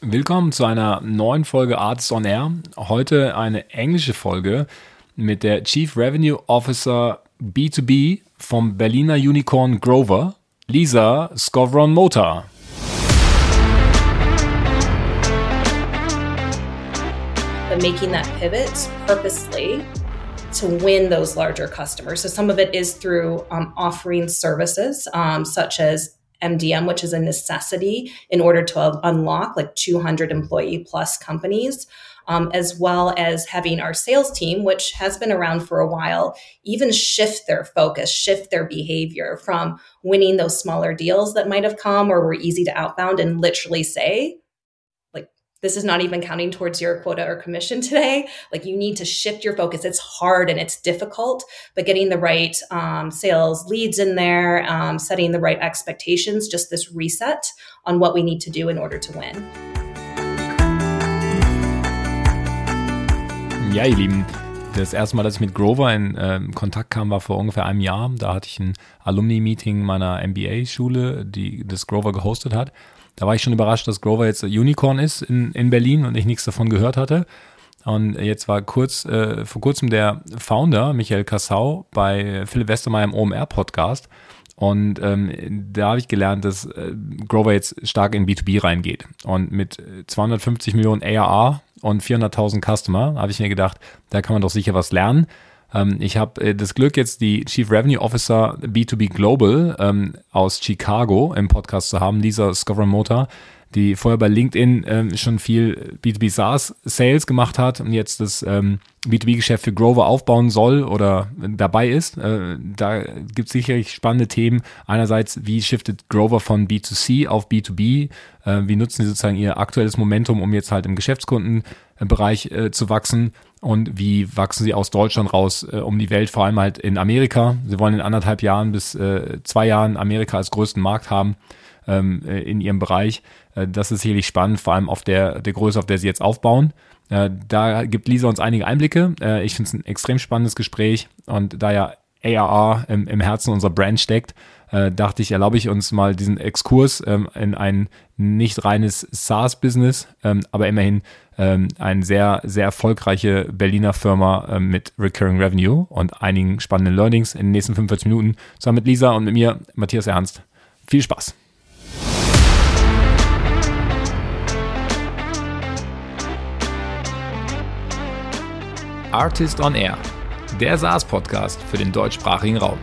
Willkommen zu einer neuen Folge Artists on Air. Heute eine englische Folge mit der Chief Revenue Officer B2B vom Berliner Unicorn Grover, Lisa Scovron Motor. But making that pivot purposely to win those larger customers. So some of it is through um, offering services um, such as MDM, which is a necessity in order to unlock like 200 employee plus companies, um, as well as having our sales team, which has been around for a while, even shift their focus, shift their behavior from winning those smaller deals that might have come or were easy to outbound and literally say, this is not even counting towards your quota or commission today. Like you need to shift your focus. It's hard and it's difficult, but getting the right um, sales leads in there, um, setting the right expectations, just this reset on what we need to do in order to win. Ja, ihr Lieben, das erste Mal, dass ich mit Grover in äh, Kontakt kam, war vor ungefähr einem Jahr. Da hatte ich ein Alumni-Meeting meiner MBA-Schule, die das Grover gehostet hat. Da war ich schon überrascht, dass Grover jetzt Unicorn ist in, in Berlin und ich nichts davon gehört hatte. Und jetzt war kurz, äh, vor kurzem der Founder, Michael Kassau, bei Philipp Westermeier im OMR-Podcast. Und ähm, da habe ich gelernt, dass äh, Grover jetzt stark in B2B reingeht. Und mit 250 Millionen ARR und 400.000 Customer habe ich mir gedacht, da kann man doch sicher was lernen. Ähm, ich habe äh, das Glück, jetzt die Chief Revenue Officer B2B Global ähm, aus Chicago im Podcast zu haben, Lisa Motor, die vorher bei LinkedIn ähm, schon viel B2B SaaS Sales gemacht hat und jetzt das ähm, B2B-Geschäft für Grover aufbauen soll oder dabei ist. Äh, da gibt es sicherlich spannende Themen. Einerseits, wie shiftet Grover von B2C auf B2B? Äh, wie nutzen sie sozusagen ihr aktuelles Momentum, um jetzt halt im Geschäftskundenbereich äh, zu wachsen? und wie wachsen sie aus Deutschland raus äh, um die Welt, vor allem halt in Amerika. Sie wollen in anderthalb Jahren bis äh, zwei Jahren Amerika als größten Markt haben ähm, äh, in ihrem Bereich. Das ist sicherlich spannend, vor allem auf der, der Größe, auf der sie jetzt aufbauen. Äh, da gibt Lisa uns einige Einblicke. Äh, ich finde es ein extrem spannendes Gespräch und da ja ARR im, im Herzen unserer Brand steckt, äh, dachte ich, erlaube ich uns mal diesen Exkurs ähm, in ein nicht reines SaaS-Business, ähm, aber immerhin ähm, eine sehr, sehr erfolgreiche Berliner Firma ähm, mit Recurring Revenue und einigen spannenden Learnings in den nächsten 45 Minuten. Zusammen mit Lisa und mit mir, Matthias Ernst. Viel Spaß! Artist on Air, der SaaS-Podcast für den deutschsprachigen Raum.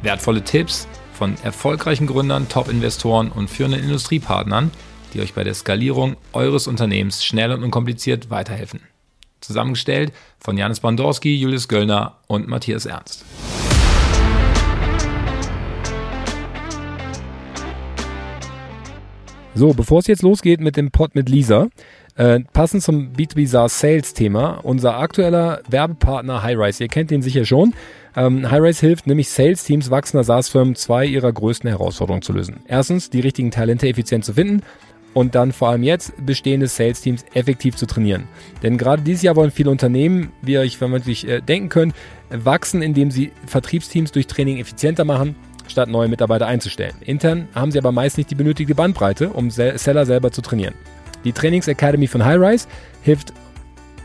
Wertvolle Tipps, von erfolgreichen Gründern, Top-Investoren und führenden Industriepartnern, die euch bei der Skalierung eures Unternehmens schnell und unkompliziert weiterhelfen. Zusammengestellt von Janis Bandorski, Julius Göllner und Matthias Ernst. So, bevor es jetzt losgeht mit dem Pod mit Lisa, äh, passend zum B2B SaaS Sales Thema, unser aktueller Werbepartner Highrise, ihr kennt ihn sicher schon, ähm, Highrise hilft nämlich Sales-Teams wachsender SaaS-Firmen zwei ihrer größten Herausforderungen zu lösen. Erstens, die richtigen Talente effizient zu finden und dann vor allem jetzt bestehende Sales-Teams effektiv zu trainieren. Denn gerade dieses Jahr wollen viele Unternehmen, wie ihr euch vermutlich äh, denken könnt, wachsen, indem sie Vertriebsteams durch Training effizienter machen, statt neue Mitarbeiter einzustellen. Intern haben sie aber meist nicht die benötigte Bandbreite, um Seller selber zu trainieren. Die Trainings Academy von Highrise hilft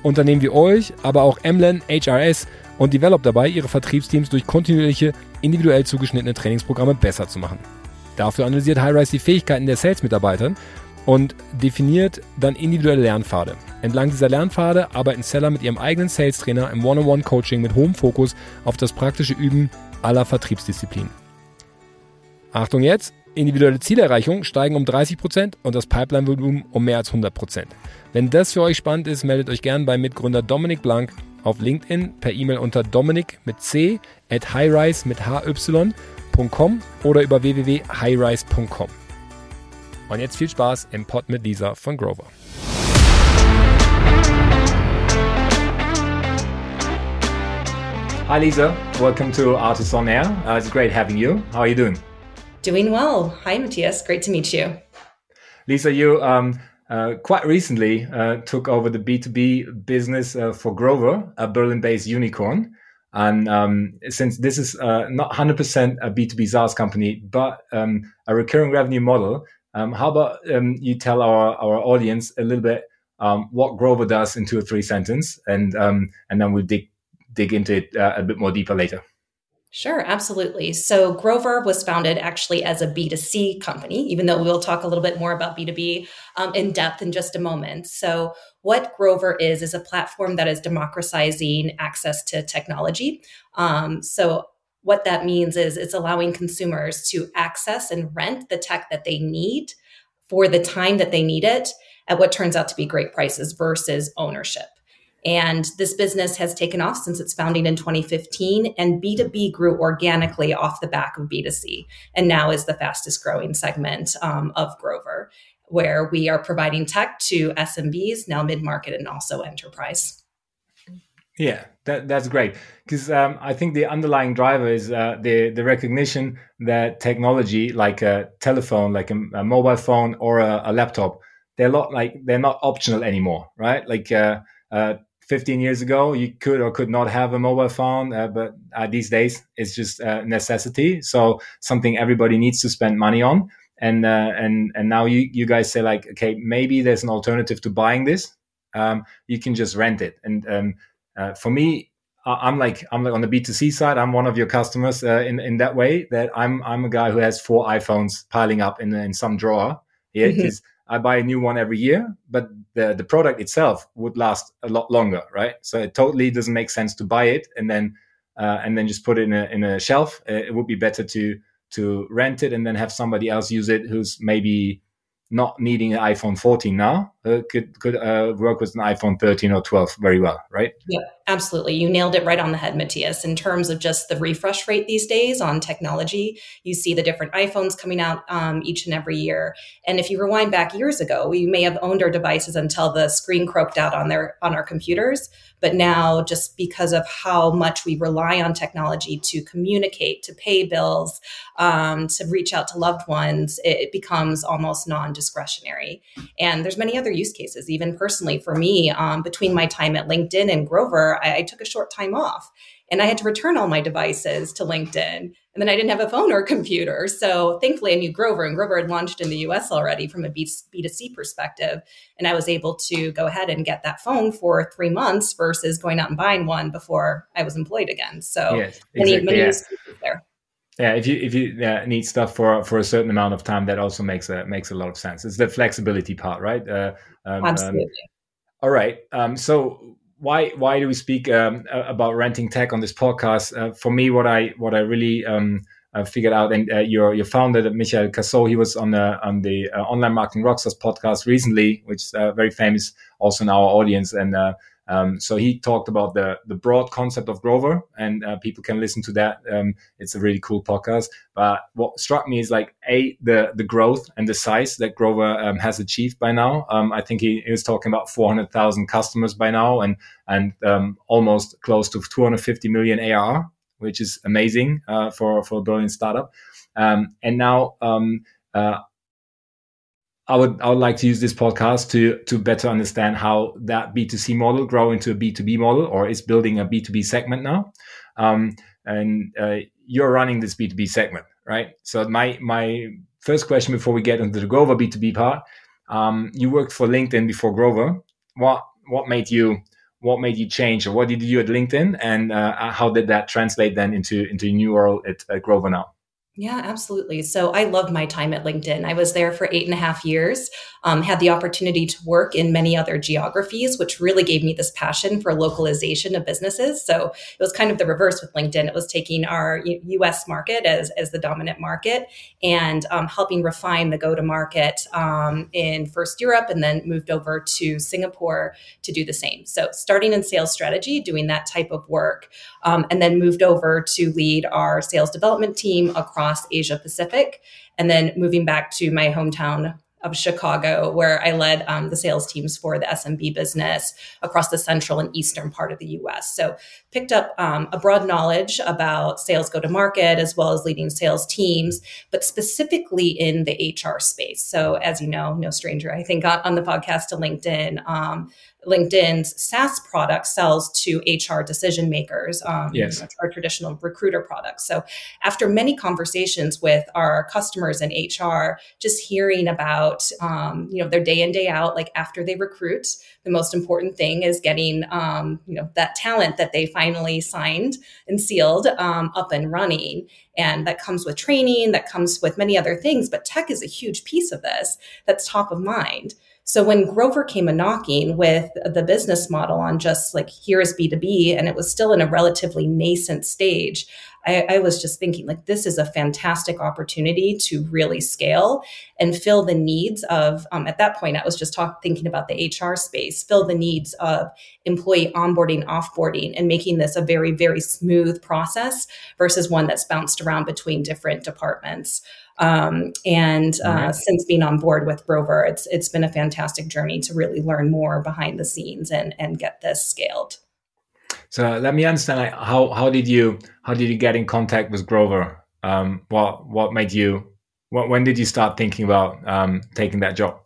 Unternehmen wie euch, aber auch Emlen, HRS und Develop dabei, ihre Vertriebsteams durch kontinuierliche, individuell zugeschnittene Trainingsprogramme besser zu machen. Dafür analysiert Highrise die Fähigkeiten der Sales-Mitarbeitern und definiert dann individuelle Lernpfade. Entlang dieser Lernpfade arbeiten Seller mit ihrem eigenen Sales-Trainer im One-on-One-Coaching mit hohem Fokus auf das praktische Üben aller Vertriebsdisziplinen. Achtung jetzt! Individuelle Zielerreichung steigen um 30% und das Pipeline-Volumen um mehr als 100%. Wenn das für euch spannend ist, meldet euch gern beim Mitgründer Dominik Blank auf LinkedIn per E-Mail unter dominik mit c at highrise mit hy.com oder über www.highrise.com. Und jetzt viel Spaß im Pod mit Lisa von Grover. Hi Lisa, welcome to Artists on Air. Uh, it's great having you. How are you doing? Doing well. Hi Matthias, great to meet you. Lisa, you um, uh, quite recently uh, took over the B2B business uh, for Grover, a Berlin based unicorn. And um, since this is uh, not 100% a B2B SaaS company, but um, a recurring revenue model, Um, how about um, you tell our, our audience a little bit um, what Grover does in two or three sentences, and and then we'll dig dig into it uh, a bit more deeper later. Sure, absolutely. So Grover was founded actually as a B2C company, even though we'll talk a little bit more about B2B um, in depth in just a moment. So, what Grover is, is a platform that is democratizing access to technology. Um, so, what that means is it's allowing consumers to access and rent the tech that they need for the time that they need it at what turns out to be great prices versus ownership. And this business has taken off since its founding in 2015, and B2B grew organically off the back of B2C, and now is the fastest growing segment um, of Grover, where we are providing tech to SMBs, now mid market, and also enterprise. Yeah, that, that's great because um, I think the underlying driver is uh, the the recognition that technology, like a telephone, like a, a mobile phone or a, a, laptop, they're not like they're not optional anymore, right? Like uh, uh, 15 years ago, you could or could not have a mobile phone, uh, but uh, these days it's just a necessity. So something everybody needs to spend money on. And uh, and and now you you guys say like, okay, maybe there's an alternative to buying this. Um, you can just rent it, and um, uh, for me, I'm like I'm like on the B2C side. I'm one of your customers uh, in in that way. That I'm I'm a guy who has four iPhones piling up in in some drawer. Yeah, because mm-hmm. I buy a new one every year, but the the product itself would last a lot longer, right? So it totally doesn't make sense to buy it and then uh, and then just put it in a in a shelf. Uh, it would be better to to rent it and then have somebody else use it who's maybe not needing an iPhone 14 now uh, could could uh, work with an iPhone 13 or 12 very well, right? Yeah, absolutely. You nailed it right on the head, Matthias. In terms of just the refresh rate these days on technology, you see the different iPhones coming out um, each and every year. And if you rewind back years ago, we may have owned our devices until the screen croaked out on their on our computers. But now, just because of how much we rely on technology to communicate, to pay bills, um, to reach out to loved ones, it, it becomes almost non-discretionary. And there's many other use cases. Even personally, for me, um, between my time at LinkedIn and Grover, I, I took a short time off and I had to return all my devices to LinkedIn. And then I didn't have a phone or a computer. So thankfully, I knew Grover, and Grover had launched in the US already from a B2C perspective. And I was able to go ahead and get that phone for three months versus going out and buying one before I was employed again. So yes, exactly, many, many yeah. there. Yeah, if you if you need stuff for for a certain amount of time, that also makes a makes a lot of sense. It's the flexibility part, right? Uh, um, um Absolutely. Um, all right. Um, so why why do we speak um, about renting tech on this podcast? Uh, for me, what I what I really um, uh, figured out, and uh, your your founder Michael Cassau, he was on the on the uh, online marketing rockstars podcast recently, which is uh, very famous also in our audience, and uh, um, so he talked about the the broad concept of Grover, and uh, people can listen to that. Um, it's a really cool podcast. But what struck me is like a the the growth and the size that Grover um, has achieved by now. Um, I think he, he, was talking about four hundred thousand customers by now, and and um, almost close to two hundred fifty million AR, which is amazing uh, for for a brilliant startup. Um, and now. Uh, I would I would like to use this podcast to to better understand how that B2C model grow into a B2B model or is building a B2B segment now. Um, and uh, you're running this B2B segment, right? So my my first question before we get into the Grover B2B part, um, you worked for LinkedIn before Grover. What what made you what made you change, or what did you do at LinkedIn, and uh, how did that translate then into into new role at, at Grover now? Yeah, absolutely. So I loved my time at LinkedIn. I was there for eight and a half years, um, had the opportunity to work in many other geographies, which really gave me this passion for localization of businesses. So it was kind of the reverse with LinkedIn. It was taking our US market as, as the dominant market and um, helping refine the go to market um, in first Europe and then moved over to Singapore to do the same. So starting in sales strategy, doing that type of work, um, and then moved over to lead our sales development team across across Asia Pacific, and then moving back to my hometown of Chicago, where I led um, the sales teams for the SMB business across the central and eastern part of the US. So, picked up um, a broad knowledge about sales go to market as well as leading sales teams, but specifically in the HR space. So, as you know, no stranger, I think, on, the podcast to LinkedIn. Um, LinkedIn's SaaS product sells to HR decision makers, um, yes. our traditional recruiter products. So, after many conversations with our customers in HR, just hearing about um, you know their day in day out, like after they recruit, the most important thing is getting um, you know that talent that they finally signed and sealed um, up and running, and that comes with training, that comes with many other things. But tech is a huge piece of this that's top of mind. So when Grover came a knocking with the business model on just like here is B2B, and it was still in a relatively nascent stage, I, I, was just thinking like this is a fantastic opportunity to really scale and fill the needs of um, at that point i was just talk, thinking about the hr space fill the needs of employee onboarding offboarding and making this a very very smooth process versus one that's bounced around between different departments um, and uh, right. since being on board with Grover, it's it's been a fantastic journey to really learn more behind the scenes and and get this scaled. So let me understand like, how how did you how did you get in contact with Grover? Um, what what made you what, when did you start thinking about um, taking that job?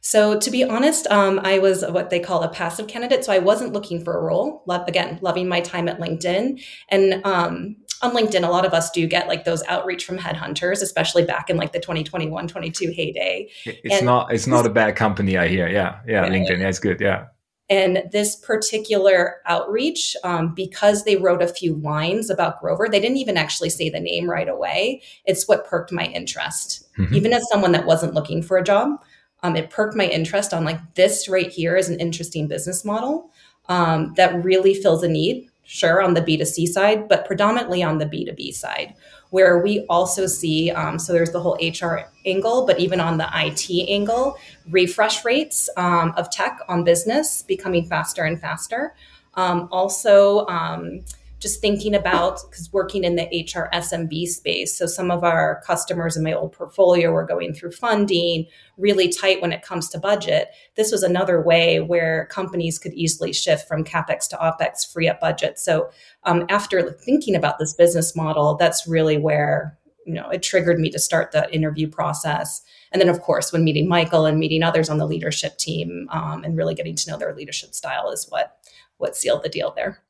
So to be honest, um, I was what they call a passive candidate. So I wasn't looking for a role. Love, again, loving my time at LinkedIn, and um, on LinkedIn, a lot of us do get like those outreach from headhunters, especially back in like the 2021, 22 heyday. It's and not it's not a bad company, I hear. Yeah, yeah, yeah. LinkedIn, yeah, it's good. Yeah. And this particular outreach, um, because they wrote a few lines about Grover, they didn't even actually say the name right away. It's what perked my interest. Mm-hmm. Even as someone that wasn't looking for a job, um, it perked my interest on like this right here is an interesting business model um, that really fills a need sure, on the B2C side, but predominantly on the B2B side, where we also see um, so there's the whole HR angle, but even on the IT angle, refresh rates um, of tech on business becoming faster and faster. Um, also, um, just thinking about because working in the HR SMB space. So some of our customers in my old portfolio were going through funding, really tight when it comes to budget. This was another way where companies could easily shift from capex to opex, free up budget. So um, after thinking about this business model, that's really where you know it triggered me to start the interview process. And then, of course, when meeting Michael and meeting others on the leadership team um, and really getting to know their leadership style is what what sealed the deal there.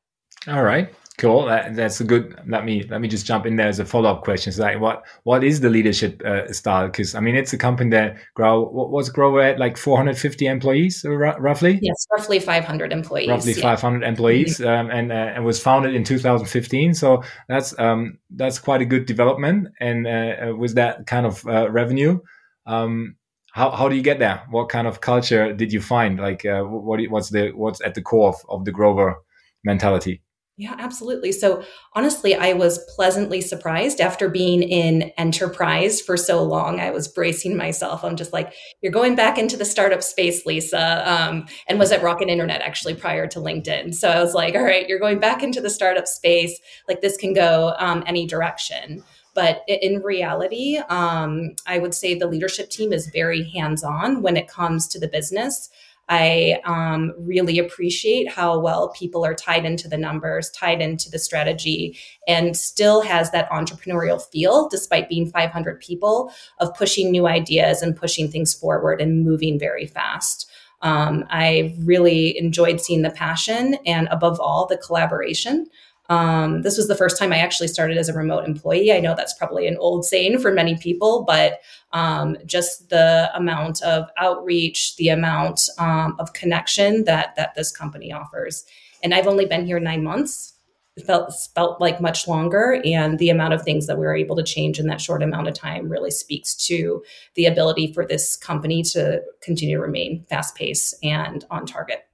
All right. Cool. That, that's a good. Let me let me just jump in there as a follow up question. So, like, what what is the leadership uh, style? Because I mean, it's a company that grow. What was Grover at? Like 450 employees, r- roughly. Yes, roughly 500 employees. Roughly yeah. 500 employees, mm-hmm. um, and uh, and was founded in 2015. So that's um that's quite a good development. And uh, uh with that kind of uh, revenue, um, how how do you get there? What kind of culture did you find? Like, uh, what what's the what's at the core of, of the Grover mentality? Yeah, absolutely. So honestly, I was pleasantly surprised after being in enterprise for so long. I was bracing myself. I'm just like, you're going back into the startup space, Lisa, um, and was at Rocket Internet actually prior to LinkedIn. So I was like, all right, you're going back into the startup space. Like this can go um, any direction. But in reality, um, I would say the leadership team is very hands on when it comes to the business. I um, really appreciate how well people are tied into the numbers, tied into the strategy, and still has that entrepreneurial feel, despite being 500 people, of pushing new ideas and pushing things forward and moving very fast. Um, I really enjoyed seeing the passion and, above all, the collaboration. Um, this was the first time I actually started as a remote employee. I know that's probably an old saying for many people, but um, just the amount of outreach, the amount um, of connection that that this company offers. And I've only been here nine months. It felt felt like much longer, and the amount of things that we were able to change in that short amount of time really speaks to the ability for this company to continue to remain fast paced and on target.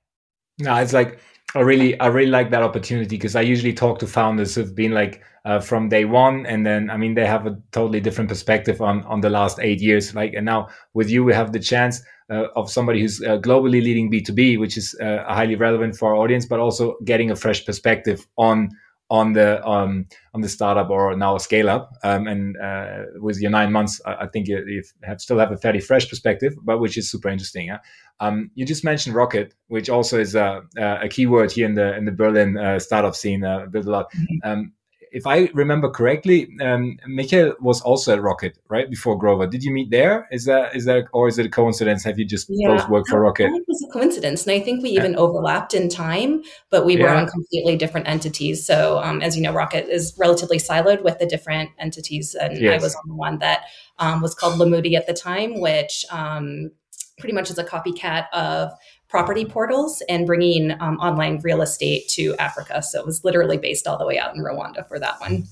No, it's like I really, I really like that opportunity because I usually talk to founders who've been like uh, from day one, and then I mean they have a totally different perspective on on the last eight years. Like, and now with you, we have the chance uh, of somebody who's uh, globally leading B two B, which is uh, highly relevant for our audience, but also getting a fresh perspective on on the um, on the startup or now a scale up. Um, and uh, with your nine months, I, I think you, you, have still have a fairly fresh perspective, but which is super interesting. Yeah? Um, you just mentioned rocket, which also is a, a keyword here in the in the Berlin uh, startup scene. Uh, a lot. Mm-hmm. Um, if I remember correctly, um, Michael was also at Rocket right before Grover. Did you meet there? Is that is that or is it a coincidence? Have you just yeah, both worked for Rocket? it was a coincidence, and I think we even yeah. overlapped in time, but we were yeah. on completely different entities. So, um, as you know, Rocket is relatively siloed with the different entities, and yes. I was on the one that um, was called Lamudi at the time, which um, pretty much is a copycat of property portals and bringing um, online real estate to Africa. So it was literally based all the way out in Rwanda for that one.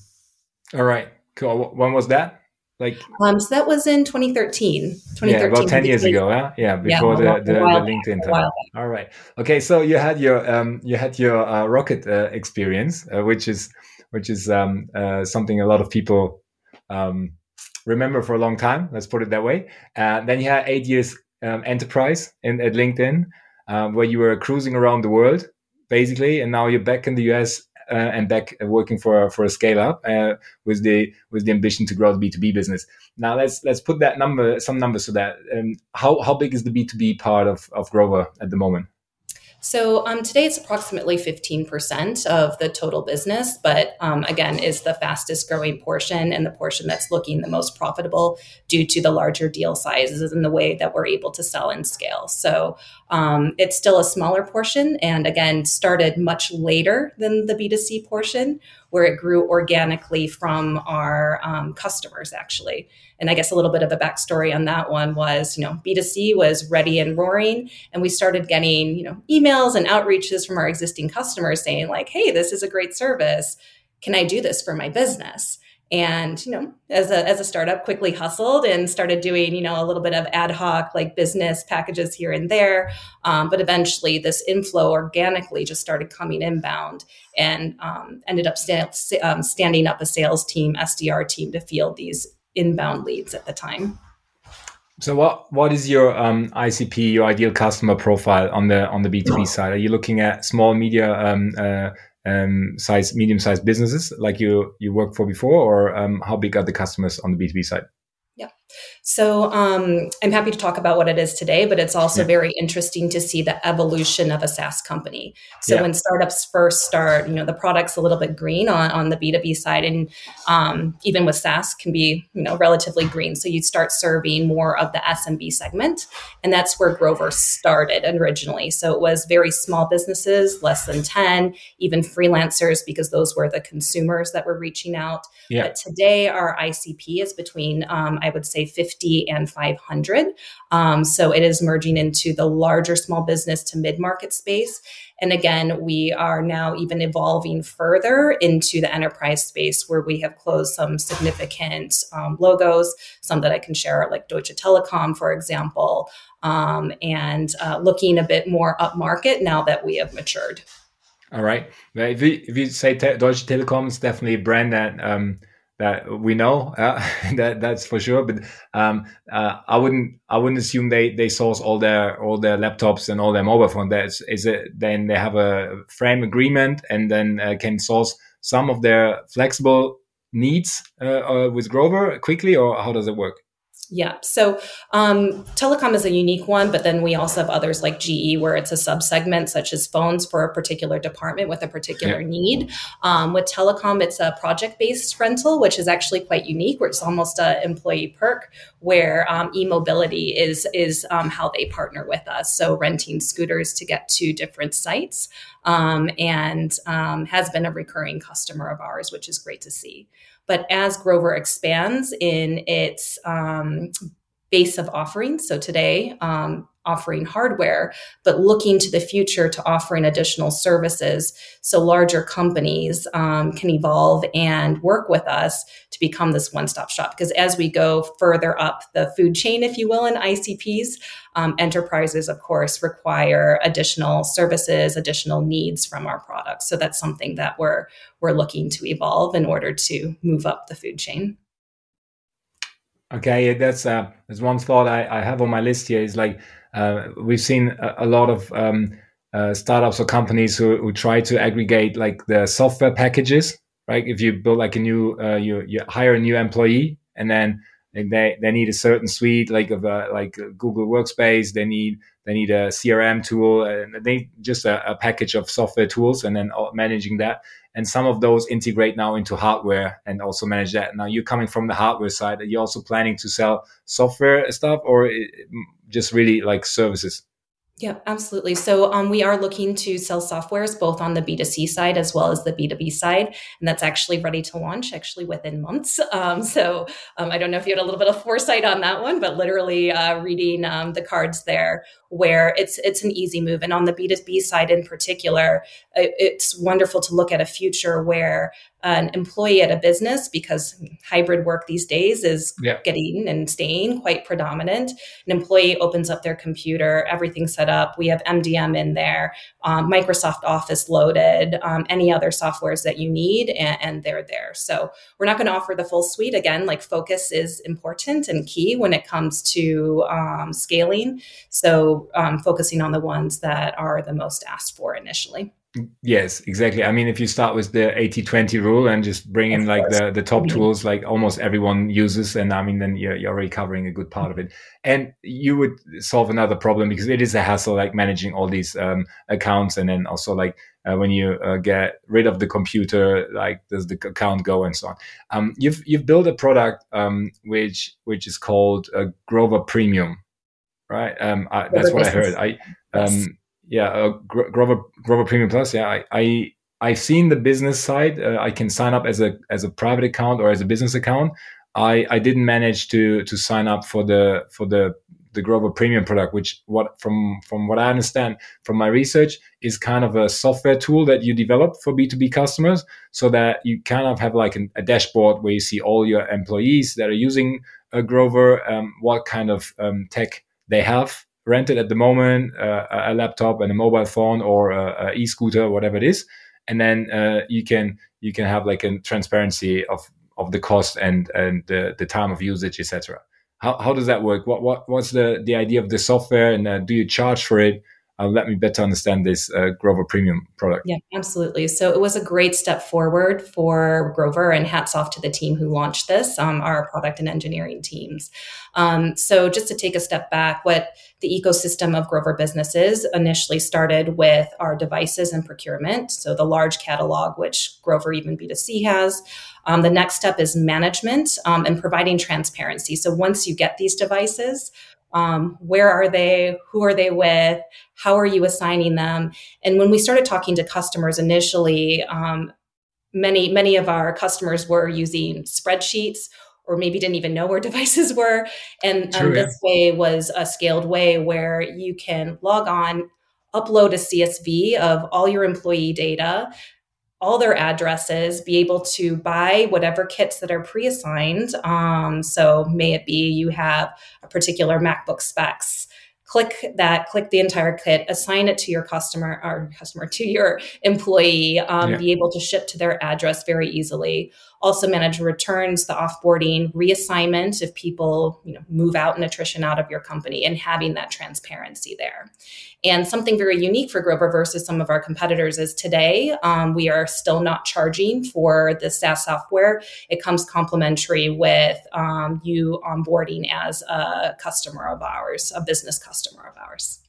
All right, cool. When was that? Like, um, so that was in 2013. 2013 yeah, about 10 years ago, huh? Yeah, before yeah, the, the, the, LinkedIn time. All right. Okay, so you had your um, you had your uh, rocket uh, experience, uh, which is which is um, uh, something a lot of people um, remember for a long time. Let's put it that way. Uh, then you had eight years um, enterprise in, at LinkedIn um, where you were cruising around the world basically, and now you're back in the US uh, and back working for for a scale up uh, with the with the ambition to grow the B two B business. Now let's let's put that number some numbers to that. Um, how how big is the B two B part of of Grover at the moment? So um, today it's approximately 15% of the total business, but um, again, is the fastest growing portion and the portion that's looking the most profitable due to the larger deal sizes and the way that we're able to sell and scale. So um, it's still a smaller portion and again, started much later than the B2C portion, where it grew organically from our um, customers actually. And I guess a little bit of a backstory on that one was, you know, B2C was ready and roaring. And we started getting, you know, emails and outreaches from our existing customers saying, like, hey, this is a great service. Can I do this for my business? And you know as a as a startup quickly hustled and started doing you know a little bit of ad hoc like business packages here and there um, but eventually this inflow organically just started coming inbound and um, ended up st- um, standing up a sales team sdr team to field these inbound leads at the time. So what what is your um, ICP, your ideal customer profile on the on the B two B side? Are you looking at small, media, um, uh, um, size, medium sized businesses like you you worked for before, or um, how big are the customers on the B two B side? Yeah. So um, I'm happy to talk about what it is today, but it's also yeah. very interesting to see the evolution of a SaaS company. So yeah. when startups first start, you know, the product's a little bit green on, on the B2B side, and um, even with SaaS can be, you know, relatively green. So you start serving more of the SMB segment, and that's where Grover started originally. So it was very small businesses, less than 10, even freelancers, because those were the consumers that were reaching out. Yeah. But today our ICP is between um, I would say 50 and 500. Um, so it is merging into the larger small business to mid market space. And again, we are now even evolving further into the enterprise space where we have closed some significant um, logos, some that I can share, like Deutsche Telekom, for example, um, and uh, looking a bit more upmarket now that we have matured. All right. If you, if you say te- Deutsche Telekom, is definitely a brand that um, that we know uh, that that's for sure but um, uh, i wouldn't i wouldn't assume they they source all their all their laptops and all their mobile phone. That's is it then they have a frame agreement and then uh, can source some of their flexible needs uh, uh, with grover quickly or how does it work yeah. So um, Telekom is a unique one, but then we also have others like GE where it's a subsegment, such as phones for a particular department with a particular yeah. need. Um, with Telekom, it's a project based rental, which is actually quite unique, where it's almost an employee perk, where um, e mobility is, is um, how they partner with us. So renting scooters to get to different sites um, and um, has been a recurring customer of ours, which is great to see. But as Grover expands in its um, base of offerings, so today, um, offering hardware, but looking to the future to offering additional services so larger companies um, can evolve and work with us to become this one stop shop. Because as we go further up the food chain, if you will, in ICPs, um, enterprises, of course, require additional services, additional needs from our products. So that's something that we're we're looking to evolve in order to move up the food chain. Okay, that's uh, that's one thought I, I have on my list here. Is like uh, we've seen a, a lot of um, uh, startups or companies who, who try to aggregate like the software packages, right? If you build like a new, uh, you, you hire a new employee and then they, they need a certain suite like of a, like Google Workspace, they need they need a CRM tool, and they just a, a package of software tools, and then managing that. And some of those integrate now into hardware and also manage that. Now you're coming from the hardware side. Are you also planning to sell software stuff, or just really like services? Yeah, absolutely. So um, we are looking to sell softwares both on the B2C side as well as the B2B side. And that's actually ready to launch actually within months. Um, so um, I don't know if you had a little bit of foresight on that one, but literally uh, reading um, the cards there where it's it's an easy move. And on the B2B side in particular, it's wonderful to look at a future where an employee at a business, because hybrid work these days is yeah. getting and staying quite predominant, an employee opens up their computer, everything's set up. We have MDM in there, um, Microsoft Office loaded, um, any other softwares that you need, and, and they're there. So we're not going to offer the full suite. Again, like focus is important and key when it comes to um, scaling. So um, focusing on the ones that are the most asked for initially. Yes, exactly. I mean, if you start with the 80 20 rule and just bring in like the, the top mm-hmm. tools, like almost everyone uses, and I mean, then you're, you're already covering a good part of it. And you would solve another problem because it is a hassle, like managing all these um, accounts. And then also, like, uh, when you uh, get rid of the computer, like, does the account go and so on? Um, you've, you've built a product um, which, which is called uh, Grover Premium right? Um, I, that's what I heard. I, um, yes. Yeah, uh, Grover Grover Premium Plus. Yeah, I, I I've seen the business side. Uh, I can sign up as a as a private account or as a business account. I I didn't manage to to sign up for the for the the Grover Premium product, which what from from what I understand from my research is kind of a software tool that you develop for B2B customers so that you kind of have like an, a dashboard where you see all your employees that are using a Grover, um, what kind of um, tech they have rented at the moment uh, a laptop and a mobile phone or a, a e-scooter, whatever it is, and then uh, you can you can have like a transparency of of the cost and and the, the time of usage, etc. How how does that work? What what what's the the idea of the software, and uh, do you charge for it? Uh, let me better understand this uh, Grover Premium product. Yeah, absolutely. So it was a great step forward for Grover, and hats off to the team who launched this, um, our product and engineering teams. Um, so just to take a step back, what the ecosystem of Grover businesses initially started with our devices and procurement. So the large catalog, which Grover even B2C has. Um, the next step is management um, and providing transparency. So once you get these devices, um, where are they? Who are they with? How are you assigning them? And when we started talking to customers initially, um, many many of our customers were using spreadsheets or maybe didn't even know where devices were. And um, this way was a scaled way where you can log on, upload a CSV of all your employee data, all their addresses, be able to buy whatever kits that are pre assigned. Um, so, may it be you have a particular MacBook specs. Click that, click the entire kit, assign it to your customer or customer to your employee, um, yeah. be able to ship to their address very easily also manage returns, the offboarding, reassignment if people you know move out and attrition out of your company, and having that transparency there. And something very unique for Grover versus some of our competitors is today um, we are still not charging for the SaaS software. It comes complimentary with um, you onboarding as a customer of ours, a business customer of ours.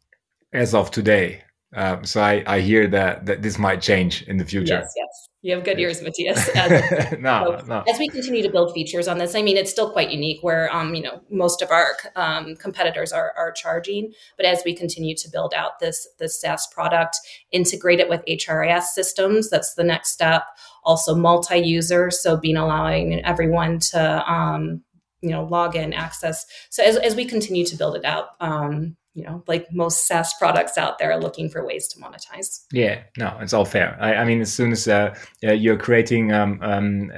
As of today. Um, so I, I hear that, that this might change in the future. Yes, yes. You have good ears, Matthias. As, no, so, no. as we continue to build features on this, I mean, it's still quite unique where, um, you know, most of our um, competitors are, are charging. But as we continue to build out this, this SaaS product, integrate it with HRIS systems, that's the next step. Also multi-user, so being allowing everyone to, um, you know, log in, access. So as, as we continue to build it out, um, you know, like most SaaS products out there are looking for ways to monetize. Yeah, no, it's all fair. I, I mean, as soon as uh, you're creating um, um,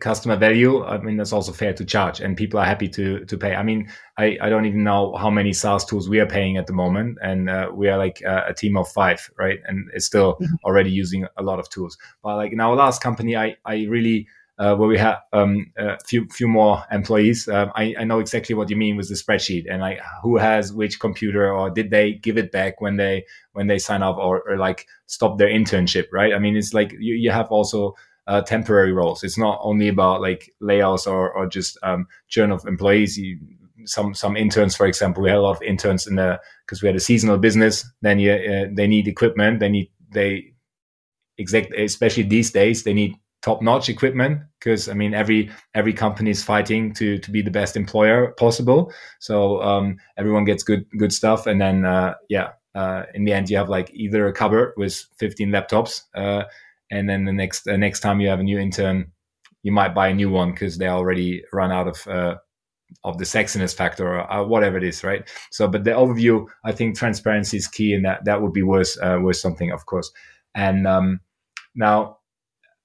customer value, I mean, that's also fair to charge, and people are happy to to pay. I mean, I, I don't even know how many SaaS tools we are paying at the moment, and uh, we are like uh, a team of five, right? And it's still mm-hmm. already using a lot of tools. But like in our last company, I I really uh, where we have um, a few few more employees. Um, I, I know exactly what you mean with the spreadsheet and like who has which computer or did they give it back when they when they sign up or, or like stop their internship, right? I mean, it's like you, you have also uh, temporary roles. It's not only about like layoffs or, or just um, churn of employees. You, some some interns, for example, we had a lot of interns in the because we had a seasonal business. Then you, uh, they need equipment. They need they exact especially these days they need top notch equipment because I mean every every company is fighting to to be the best employer possible. So um, everyone gets good good stuff, and then uh, yeah, uh, in the end you have like either a cupboard with 15 laptops, uh, and then the next uh, next time you have a new intern, you might buy a new one because they already run out of. Uh, of the sexiness factor or uh, whatever it is, right? So, but the overview, I think transparency is key, and that that would be worth worth something, of course. And um, now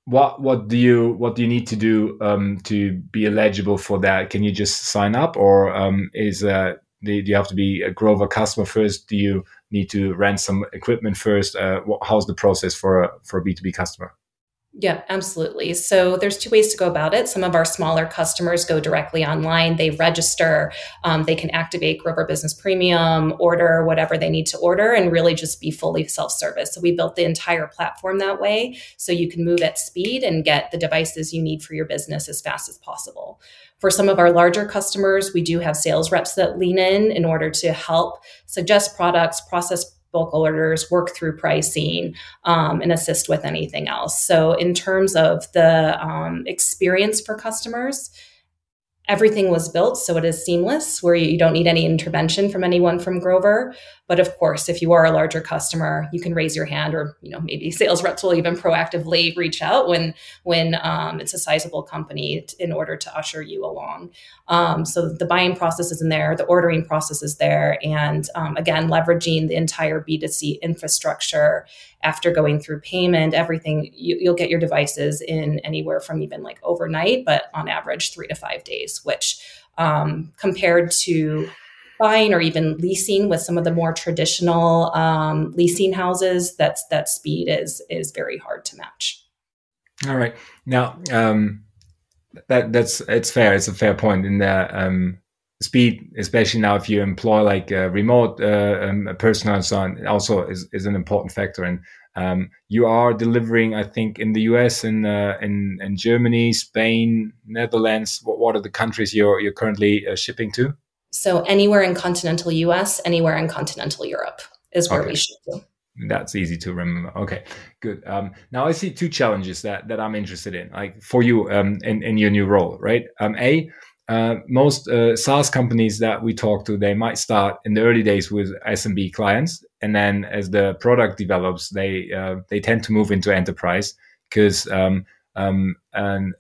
what what do you what do you need to do um, to be eligible for that? Can you just sign up, or um, is uh, do you have to be a Grover customer first? Do you need to rent some equipment first? Uh, how's the process for a for a B two B customer? Yeah, absolutely. So there's two ways to go about it. Some of our smaller customers go directly online. They register. Um, they can activate Grover Business Premium, order whatever they need to order, and really just be fully self-service. So we built the entire platform that way, so you can move at speed and get the devices you need for your business as fast as possible. For some of our larger customers, we do have sales reps that lean in in order to help suggest products, process bulk orders, work through pricing, um, and assist with anything else. So, in terms of the um, experience for customers, everything was built so it is seamless where you don't need any intervention from anyone from grover. But of course if you are a larger customer you can raise your hand or you know maybe sales reps will even proactively reach out when when um, it's a sizable company in order to usher you along. Um, so the buying process is in there the ordering process is there and um, again leveraging the entire b2c infrastructure after going through payment, everything, you, will get your devices in anywhere from even like overnight, but on average, three to five days, which um, compared to buying or even leasing with some of the more traditional um, leasing houses, that's that speed is is very hard to match. All right, now um, that that's it's fair. It's a fair point in the um, speed, especially now if you employ like a remote uh, um, personnel and so on, also is, is an important factor. And um, you are delivering, I think, in the US, in uh, in, in Germany, Spain, Netherlands. What, what are the countries you're you're currently uh, shipping to? So anywhere in continental US, anywhere in continental Europe is where okay. we ship to. That's easy to remember. Okay, good. Um, now I see two challenges that that I'm interested in, like for you um, in in your new role, right? Um, a uh, most uh, SaaS companies that we talk to, they might start in the early days with SMB clients, and then as the product develops, they uh, they tend to move into enterprise because um, um,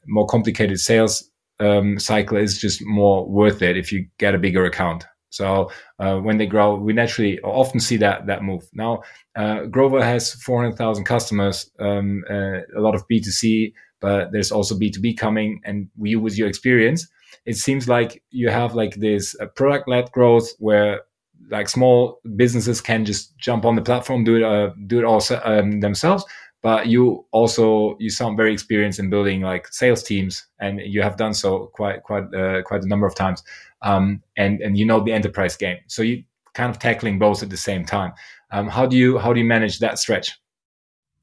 more complicated sales um, cycle is just more worth it if you get a bigger account. So uh, when they grow, we naturally often see that that move. Now, uh, Grover has 400,000 customers, um, uh, a lot of B2C, but there's also B2B coming. And you, with your experience, it seems like you have like this uh, product led growth where like small businesses can just jump on the platform, do it, uh, do it all um, themselves. But you also you sound very experienced in building like sales teams, and you have done so quite quite uh, quite a number of times. Um, and and you know the enterprise game, so you kind of tackling both at the same time. Um, how do you how do you manage that stretch?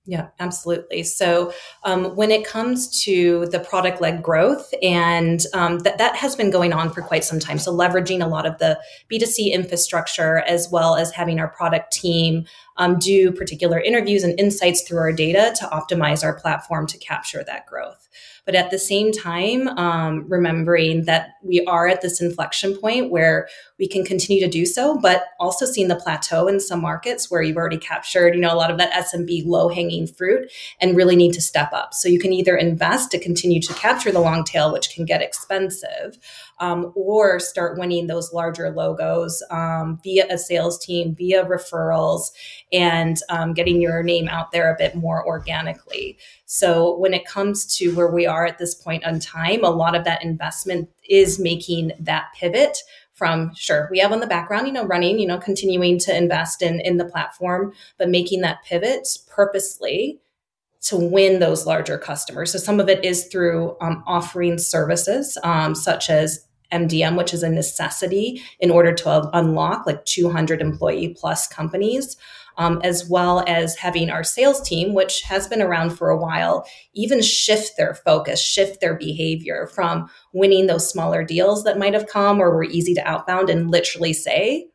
Yeah, absolutely. So um, when it comes to the product led growth, and um, that, that has been going on for quite some time. So leveraging a lot of the B2C infrastructure as well as having our product team um, do particular interviews and insights through our data to optimize our platform to capture that growth but at the same time, um, remembering that we are at this inflection point where we can continue to do so, but also seeing the plateau in some markets where you've already captured, you know, a lot of that SMB low hanging fruit and really need to step up. So you can either invest to continue to capture the long tail, which can get expensive, um, or start winning those larger logos um, via a sales team, via referrals, and um, getting your name out there a bit more organically. So when it comes to where we are at this point in time, a lot of that investment is making that pivot from sure we have on the background you know running you know continuing to invest in in the platform but making that pivot purposely to win those larger customers. So some of it is through um, offering services um, such as MDM, which is a necessity in order to unlock like 200 employee plus companies, um, as well as having our sales team, which has been around for a while, even shift their focus, shift their behavior from winning those smaller deals that might have come or were easy to outbound and literally say,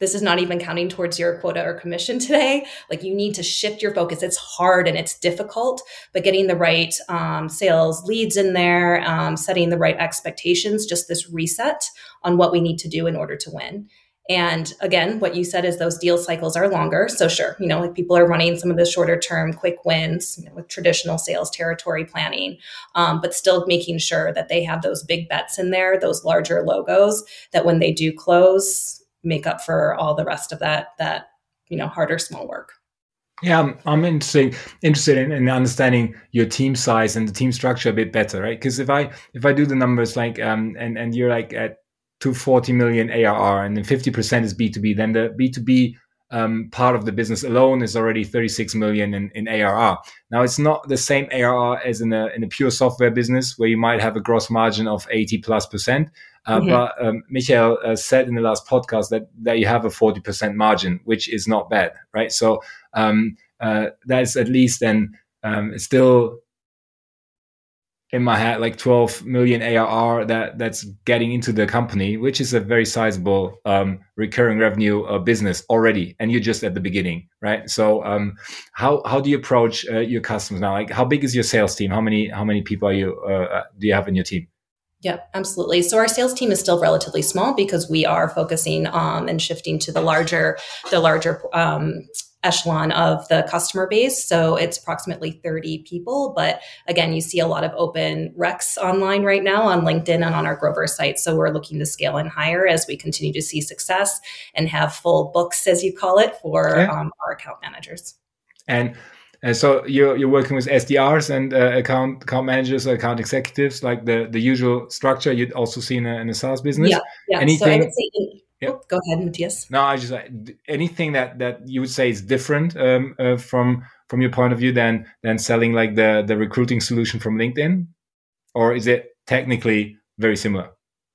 this is not even counting towards your quota or commission today. Like you need to shift your focus. It's hard and it's difficult, but getting the right um, sales leads in there, um, setting the right expectations, just this reset on what we need to do in order to win. And again, what you said is those deal cycles are longer. So sure, you know, like people are running some of the shorter term quick wins you know, with traditional sales territory planning, um, but still making sure that they have those big bets in there, those larger logos that when they do close, make up for all the rest of that that you know harder small work yeah i'm, I'm interested interested in, in, understanding your team size and the team structure a bit better right because if i if i do the numbers like um and and you're like at 240 million arr and then 50% is b2b then the b2b um, part of the business alone is already 36 million in, in ARR. Now it's not the same ARR as in a, in a pure software business where you might have a gross margin of 80 plus percent. Mm-hmm. But um, Michael uh, said in the last podcast that, that you have a 40% margin, which is not bad, right? So um, uh, that's at least then um, still in my head like 12 million ARR that that's getting into the company, which is a very sizable um, recurring revenue uh, business already, and you're just at the beginning, right? So, um, how how do you approach uh, your customers now? Like, how big is your sales team? How many how many people are you uh, uh do you have in your team? Yep, absolutely. So our sales team is still relatively small because we are focusing um, and shifting to the larger the larger um, echelon of the customer base. So it's approximately 30 people. But again, you see a lot of open recs online right now on LinkedIn and on our Grover site. So we're looking to scale and hire as we continue to see success and have full books, as you call it, for okay. um, our account managers. And and so you're you're working with SDRs and uh, account account managers, account executives, like the the usual structure you'd also see in a, in a SaaS business. Yeah, yeah. Anything, so I would say yeah. Oh, go ahead, Matthias. No, I just anything that that you would say is different um, uh, from from your point of view than than selling like the the recruiting solution from LinkedIn, or is it technically very similar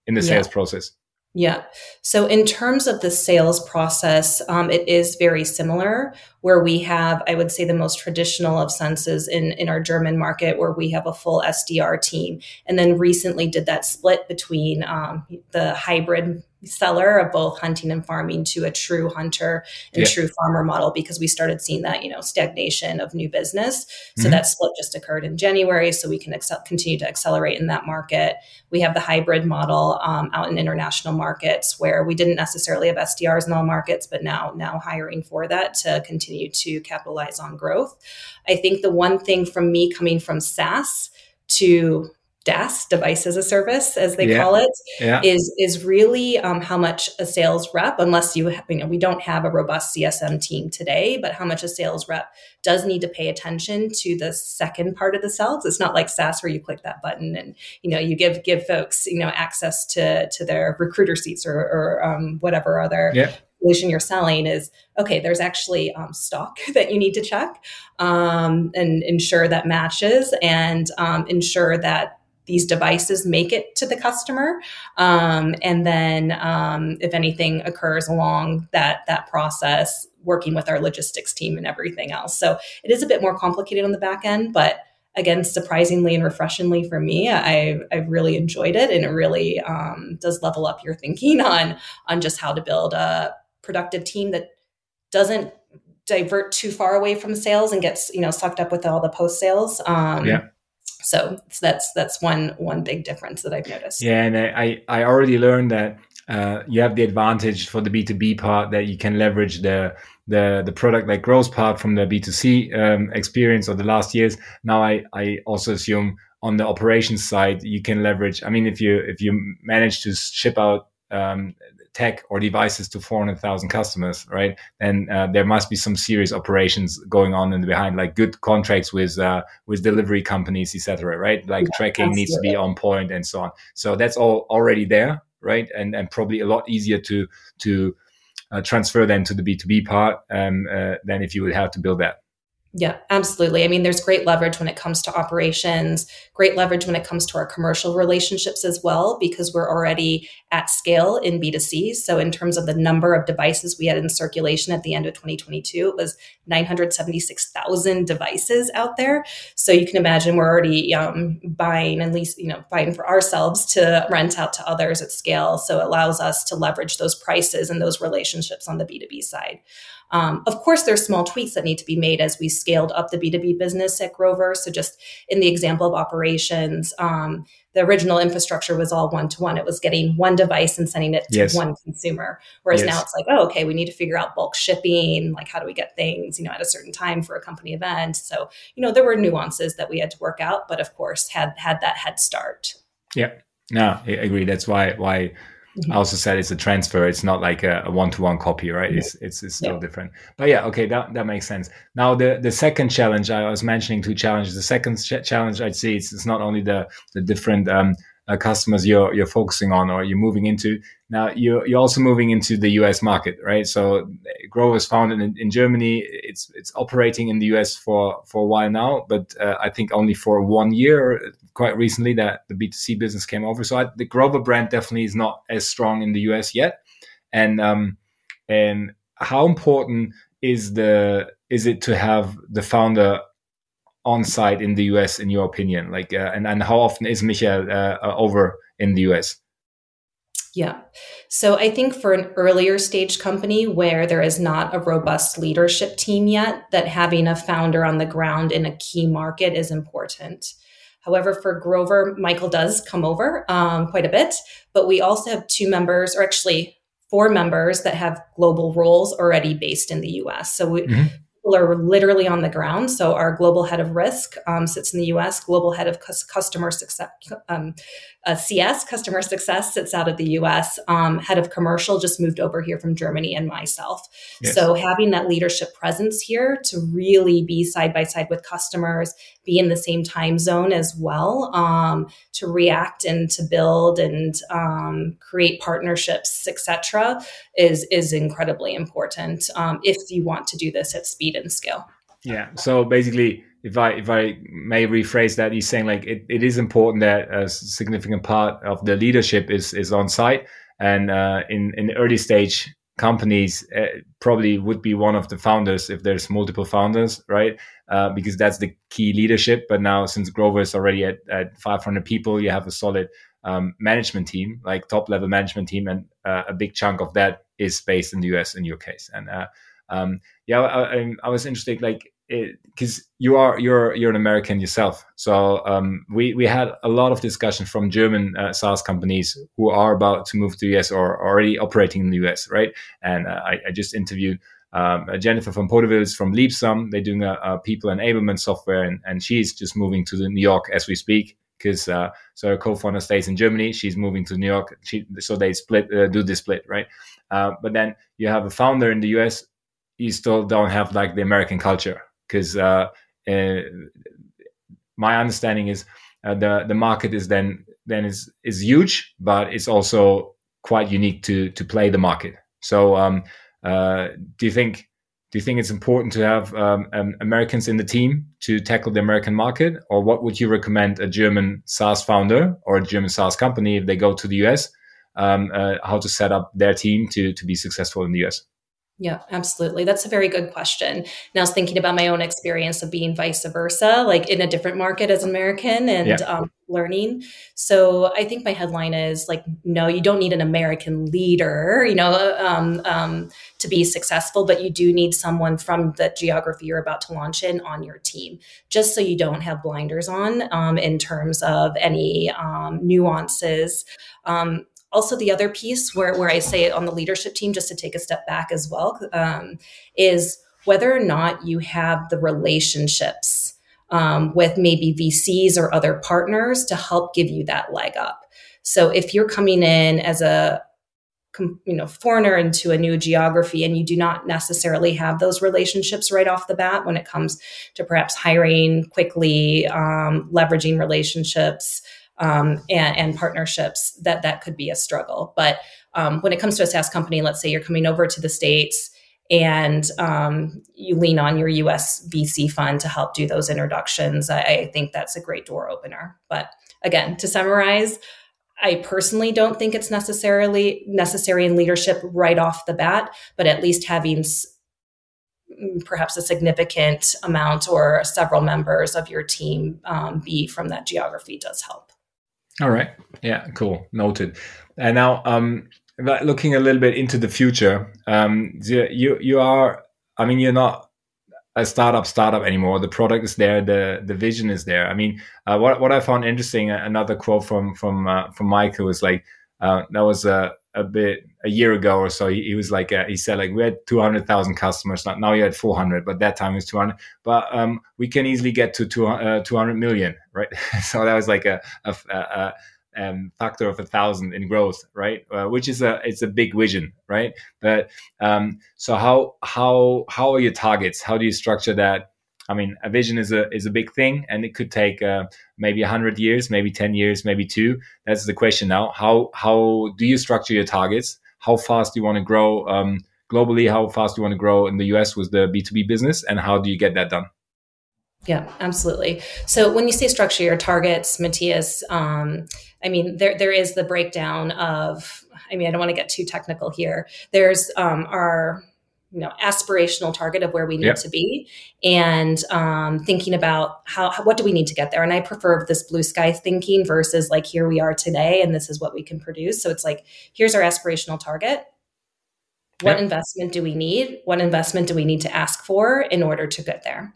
in the yeah. sales process? Yeah. So, in terms of the sales process, um, it is very similar. Where we have, I would say, the most traditional of senses in in our German market, where we have a full SDR team, and then recently did that split between um, the hybrid seller of both hunting and farming to a true hunter and yeah. true farmer model because we started seeing that you know stagnation of new business so mm-hmm. that split just occurred in january so we can excel, continue to accelerate in that market we have the hybrid model um, out in international markets where we didn't necessarily have sdrs in all markets but now now hiring for that to continue to capitalize on growth i think the one thing from me coming from saas to DaaS, device as a service, as they yeah. call it, yeah. is is really um, how much a sales rep, unless you have, you know we don't have a robust CSM team today, but how much a sales rep does need to pay attention to the second part of the sales. It's not like SaaS where you click that button and you know you give give folks you know access to to their recruiter seats or, or um, whatever other yeah solution you're selling is okay there's actually um, stock that you need to check um, and ensure that matches and um, ensure that these devices make it to the customer um, and then um, if anything occurs along that that process working with our logistics team and everything else. So it is a bit more complicated on the back end but again surprisingly and refreshingly for me i i've really enjoyed it and it really um, does level up your thinking on on just how to build a productive team that doesn't divert too far away from sales and gets you know sucked up with all the post sales. Um, yeah so, that's that's one one big difference that I've noticed. Yeah, and I I already learned that uh, you have the advantage for the B two B part that you can leverage the the the product like growth part from the B two C um, experience of the last years. Now I I also assume on the operations side you can leverage. I mean, if you if you manage to ship out um, tech or devices to 400,000 customers, right? Then uh, there must be some serious operations going on in the behind, like good contracts with uh, with delivery companies, etc. Right? Like yeah, tracking absolutely. needs to be on point and so on. So that's all already there, right? And and probably a lot easier to to uh, transfer then to the B two B part um, uh, than if you would have to build that. Yeah, absolutely. I mean, there's great leverage when it comes to operations, great leverage when it comes to our commercial relationships as well, because we're already at scale in B2C. So, in terms of the number of devices we had in circulation at the end of 2022, it was 976,000 devices out there. So, you can imagine we're already um, buying at least, you know, buying for ourselves to rent out to others at scale. So, it allows us to leverage those prices and those relationships on the B2B side. Um, of course, there's small tweaks that need to be made as we scaled up the B2B business at Grover. So, just in the example of operations, um, the original infrastructure was all one to one. It was getting one device and sending it to yes. one consumer. Whereas yes. now it's like, oh, okay, we need to figure out bulk shipping. Like, how do we get things, you know, at a certain time for a company event? So, you know, there were nuances that we had to work out, but of course, had had that head start. Yeah, no, I agree. That's why why Mm-hmm. I also said it's a transfer. It's not like a, one to one copy, right? It's it's, it's still yeah. different. But yeah, okay, that, that makes sense. Now the the second challenge I was mentioning two challenges. The second ch- challenge I'd see it's, it's not only the the different um, uh, customers you're you're focusing on or you're moving into. Now you're you're also moving into the U.S. market, right? So Grover was founded in, in Germany. It's it's operating in the U.S. for for a while now, but uh, I think only for one year, quite recently, that the B2C business came over. So I, the Grover brand definitely is not as strong in the U.S. yet, and um and how important is the is it to have the founder on site in the US, in your opinion? Like, uh, and, and how often is Michael uh, uh over in the US? Yeah. So I think for an earlier stage company where there is not a robust leadership team yet, that having a founder on the ground in a key market is important. However, for Grover, Michael does come over um, quite a bit, but we also have two members, or actually four members that have global roles already based in the US. So we, mm-hmm people are literally on the ground. So our global head of risk um, sits in the U.S. Global head of customer success, um, uh, CS, customer success, sits out of the US. Um, head of commercial just moved over here from Germany and myself. Yes. So having that leadership presence here to really be side by side with customers, be in the same time zone as well, um, to react and to build and um, create partnerships, etc., is is incredibly important um, if you want to do this at speed and scale. Yeah. So basically if I if I may rephrase that, he's saying like it, it is important that a significant part of the leadership is is on site, and uh, in in early stage companies uh, probably would be one of the founders if there's multiple founders, right? Uh, because that's the key leadership. But now since Grover is already at, at 500 people, you have a solid um, management team, like top level management team, and uh, a big chunk of that is based in the US in your case. And uh, um, yeah, I, I, was interested, like because you are you're you're an American yourself. So um, we we had a lot of discussion from German uh, SaaS companies who are about to move to the US or already operating in the US, right? And uh, I, I, just interviewed um, uh, Jennifer from Podewils from Leapsome. They're doing a, a, people enablement software, and, and she's just moving to New York as we speak. Because uh, so her co-founder stays in Germany, she's moving to New York. She, so they split, uh, do this split, right? Uh, but then you have a founder in the US. You still don't have like the American culture, because uh, uh, my understanding is uh, the the market is then then is is huge, but it's also quite unique to to play the market. So, um, uh, do you think do you think it's important to have um, um, Americans in the team to tackle the American market, or what would you recommend a German SaaS founder or a German SaaS company if they go to the US, um, uh, how to set up their team to to be successful in the US? Yeah, absolutely. That's a very good question. And I was thinking about my own experience of being vice versa, like in a different market as an American and yeah. um, learning. So I think my headline is like, no, you don't need an American leader, you know, um, um, to be successful, but you do need someone from the geography you're about to launch in on your team, just so you don't have blinders on um, in terms of any um, nuances. Um, also the other piece where, where i say it on the leadership team just to take a step back as well um, is whether or not you have the relationships um, with maybe vcs or other partners to help give you that leg up. So if you're coming in as a you know foreigner into a new geography and you do not necessarily have those relationships right off the bat when it comes to perhaps hiring quickly um, leveraging relationships um, and, and, partnerships, that that could be a struggle. But um, when it comes to a SaaS company, let's say you're coming over to the states and um, you lean on your US VC fund to help do those introductions, I, I think that's a great door opener. But again, to summarize, I personally don't think it's necessarily necessary in leadership right off the bat, but at least having s- mm, perhaps a significant amount or several members of your team um, be from that geography does help. All right. Yeah. Cool. Noted. And now, um, looking a little bit into the future, um, you you are. I mean, you're not a startup startup anymore. The product is there. The the vision is there. I mean, uh, what what I found interesting. Another quote from from uh, from Michael was like, uh, that was a a bit a year ago or so. He, he was like, uh, he said like we had two hundred thousand customers. Now, now you had four hundred, but that time it was two hundred. But um, we can easily get to two uh, two hundred million, right? so that was like a, a, a um, factor of a thousand in growth, right? Uh, which is a it's a big vision, right? But um, so how how how are your targets? How do you structure that? I mean, a vision is a is a big thing, and it could take uh, maybe hundred years, maybe ten years, maybe two. That's the question now. How how do you structure your targets? How fast do you want to grow um, globally? How fast do you want to grow in the US with the B two B business, and how do you get that done? Yeah, absolutely. So when you say structure your targets, Matthias, um, I mean there there is the breakdown of. I mean, I don't want to get too technical here. There's um, our you know aspirational target of where we need yep. to be and um, thinking about how, how, what do we need to get there? And i prefer this blue sky thinking versus like here we are today and this is what we can produce. So it's like here's our aspirational target. What yep. investment do we need? What investment do we need to ask for in order to get there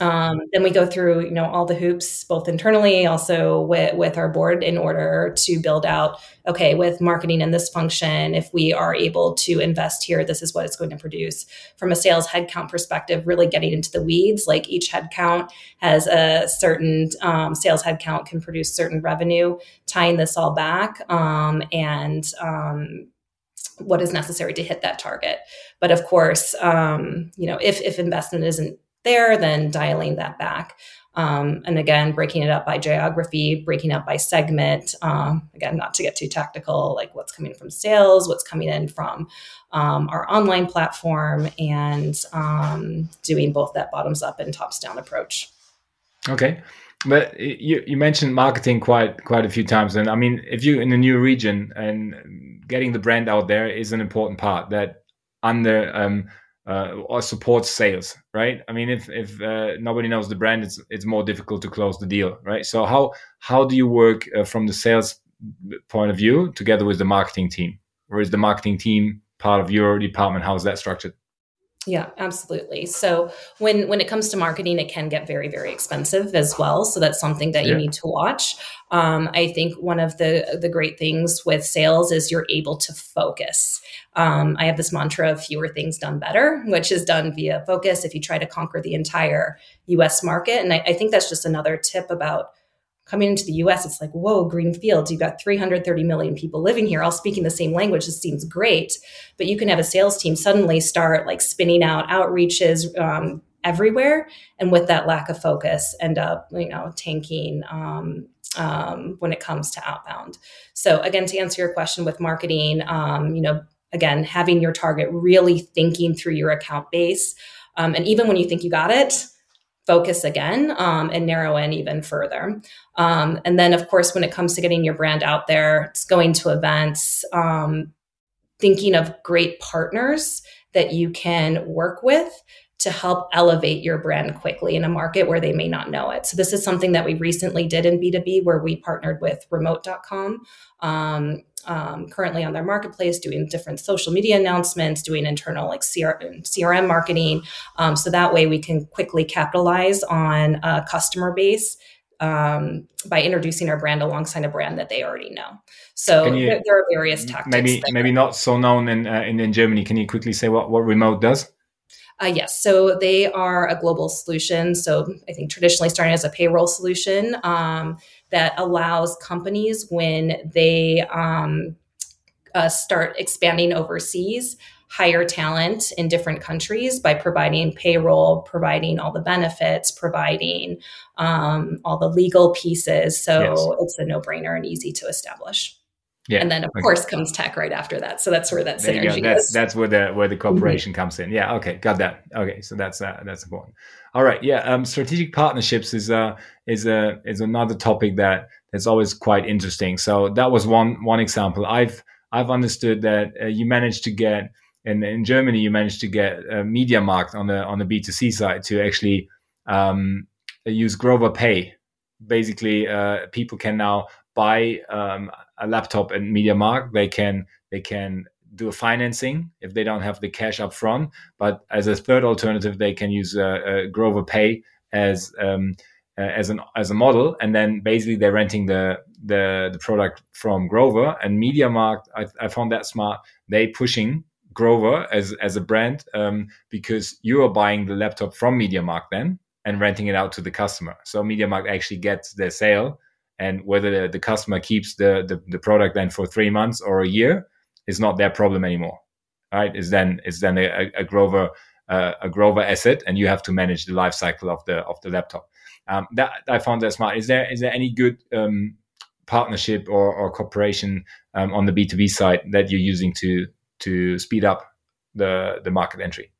um, then we go through, you know, all the hoops, both internally, also with, with our board, in order to build out. Okay, with marketing in this function, if we are able to invest here, this is what it's going to produce. From a sales headcount perspective, really getting into the weeds. Like each headcount has a certain um, sales headcount can produce certain revenue. Tying this all back um, and um, what is necessary to hit that target. But of course, um, you know, if if investment isn't there, then dialing that back. Um, and again, breaking it up by geography, breaking up by segment. Um, again, not to get too tactical, like what's coming from sales, what's coming in from um, our online platform, and um, doing both that bottoms up and tops down approach. Okay. But you, you mentioned marketing quite quite a few times, and I mean, if you're in a new region and getting the brand out there is an important part. That under um, uh, or supports sales, right? I mean, if if uh, nobody knows the brand, it's it's more difficult to close the deal, right? So how how do you work uh, from the sales point of view together with the marketing team, or is the marketing team part of your department? How is that structured? Yeah, absolutely. So when when it comes to marketing, it can get very very expensive as well. So that's something that yeah. you need to watch. Um, I think one of the the great things with sales is you're able to focus. Um, I have this mantra of fewer things done better, which is done via focus. If you try to conquer the entire U.S. market, and I, I think that's just another tip about coming into the US, it's like, whoa, green fields. You've got 330 million people living here, all speaking the same language. This seems great. But you can have a sales team suddenly start like spinning out outreaches um, everywhere. And with that lack of focus, end up, you know, tanking um, um, when it comes to outbound. So again, to answer your question with marketing, um, you know, again, having your target really thinking through your account base. Um, and even when you think you got it, focus again um, and narrow in even further. Um, and then, of course, when it comes to getting your brand out there, it's going to events, um, thinking of great partners that you can work with to help elevate your brand quickly in a market where they may not know it. So, this is something that we recently did in B2B where we partnered with remote.com. Um, um, currently on their marketplace, doing different social media announcements, doing internal like CRM marketing. Um, so that way we can quickly capitalize on a customer base um, by introducing our brand alongside a brand that they already know. So you, there, there, are various tactics. Maybe maybe not so known in, uh, in, in Germany. Can you quickly say what what Remote does? Uh, yes, so they are a global solution. So I think traditionally starting as a payroll solution um, that allows companies when they um, uh, start expanding overseas hire talent in different countries by providing payroll, providing all the benefits, providing um, all the legal pieces. So yes. it's a no brainer and easy to establish. Yeah. And then of okay. course comes tech right after that. So that's where that synergy that's, is. That's where the where the mm-hmm. cooperation mm-hmm. comes in. Yeah. Okay. Got that. Okay. So that's uh, that's important. All right. Yeah. Um, strategic partnerships is uh is a is another topic that that's always quite interesting. So that was one one example. I've I've understood that uh, you managed to get in in Germany you managed to get a MediaMarkt on the on the B two C side to actually um, use Grover Pay. Basically, uh, people can now buy um, a laptop at MediaMarkt. They can they can do a financing if they don't have the cash up front. But as a third alternative, they can use uh, uh, Grover Pay as um, uh, as an as a model, and then basically they're renting the the, the product from Grover and MediaMarkt. I, I found that smart. They pushing Grover as as a brand um, because you are buying the laptop from MediaMarkt then and renting it out to the customer. So MediaMarkt actually gets the sale, and whether the, the customer keeps the, the, the product then for three months or a year is not their problem anymore. Right? Is then is then a, a Grover uh, a Grover asset, and you have to manage the life cycle of the of the laptop. Um, that I found that smart. Is there is there any good um, partnership or, or cooperation um, on the B two B side that you're using to to speed up the the market entry?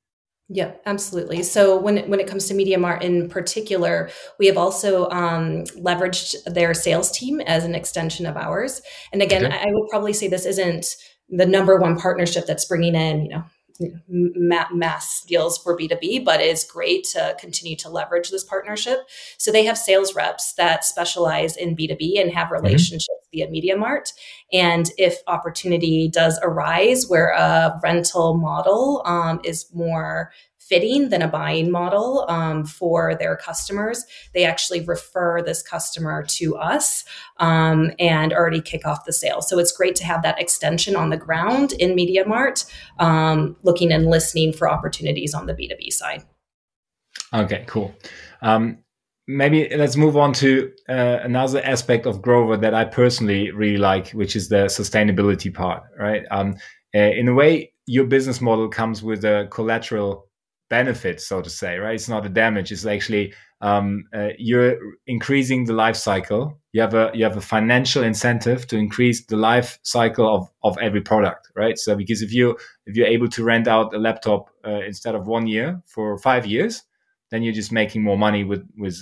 Yeah, absolutely. So when it, when it comes to MediaMarkt in particular, we have also um, leveraged their sales team as an extension of ours. And again, okay. I would probably say this isn't the number one partnership that's bringing in you know mass deals for B2B, but it's great to continue to leverage this partnership. So they have sales reps that specialize in B2B and have mm-hmm. relationships via MediaMarkt. And if opportunity does arise where a rental model um, is more fitting than a buying model um, for their customers. They actually refer this customer to us um, and already kick off the sale. So it's great to have that extension on the ground in MediaMarkt, um, looking and listening for opportunities on the B2B side. Okay, cool. Um, maybe let's move on to uh, another aspect of Grover that I personally really like, which is the sustainability part, right? Um, uh, in a way, your business model comes with a collateral benefit, so to say, right? It's not a damage. It's actually um, uh, you're increasing the life cycle. You have a you have a financial incentive to increase the life cycle of, of every product, right? So because if you if you're able to rent out a laptop uh, instead of one year for five years, then you're just making more money with with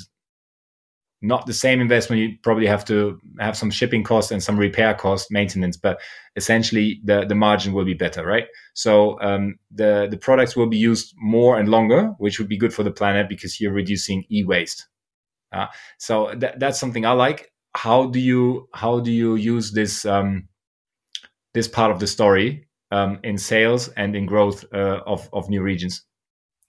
not the same investment. You probably have to have some shipping costs and some repair cost, maintenance, but essentially the, the margin will be better, right? So um, the the products will be used more and longer, which would be good for the planet because you're reducing e-waste. Uh, so th- that's something I like. How do you how do you use this um, this part of the story um, in sales and in growth uh, of of new regions?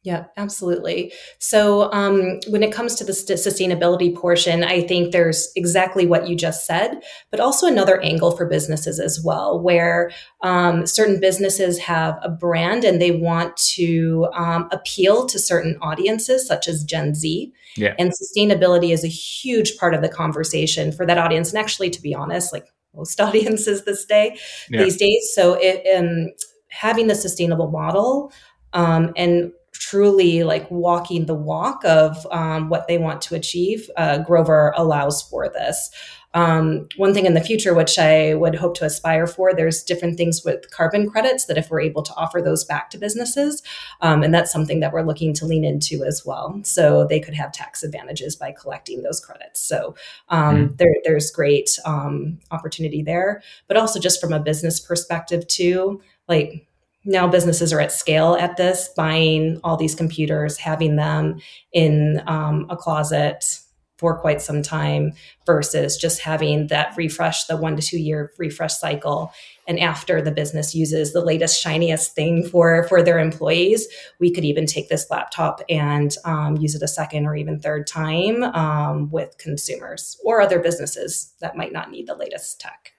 Yeah, absolutely. So, um, when it comes to the st- sustainability portion, I think there's exactly what you just said, but also another angle for businesses as well, where um, certain businesses have a brand and they want to um, appeal to certain audiences, such as Gen Z. Yeah. And sustainability is a huge part of the conversation for that audience. And actually, to be honest, like most audiences this day, yeah. these days. So, it, um, having the sustainable model um, and truly like walking the walk of um, what they want to achieve, uh, Grover allows for this. Um, one thing in the future, which I would hope to aspire for, there's different things with carbon credits that if we're able to offer those back to businesses, um, and that's something that we're looking to lean into as well. So they could have tax advantages by collecting those credits. So um, mm there, there's great um, opportunity there, but also just from a business perspective too, like now businesses are at scale at this, buying all these computers, having them in um, a closet for quite some time versus just having that refresh, the one to two year refresh cycle. And after the business uses the latest, shiniest thing for, for their employees, we could even take this laptop and um, use it a second or even third time um, with consumers or other businesses that might not need the latest tech.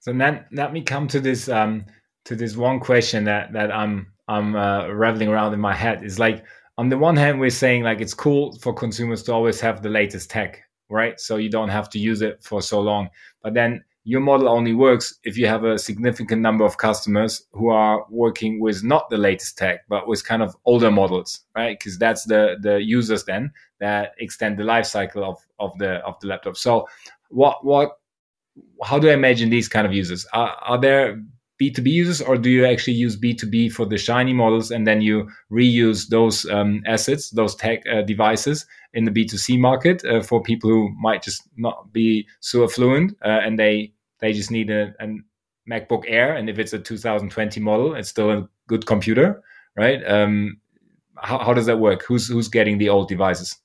So then let me come to this um, to this one question that that I'm I'm uh, around in my head is like on the one hand we're saying like it's cool for consumers to always have the latest tech, right? So you don't have to use it for so long. But then your model only works if you have a significant number of customers who are working with not the latest tech, but with kind of older models, right? Because that's the the users then that extend the life cycle of of the of the laptop. So what what how do I imagine these kind of users? Are, are there B2B users, or do you actually use B2B for the shiny models and then you reuse those um, assets, those tech uh, devices in the B2C market uh, for people who might just not be so affluent uh, and they they just need a, a, MacBook Air, and if it's a 2020 model, it's still a good computer, right? Um, how, how does that work? Who's who's getting the old devices?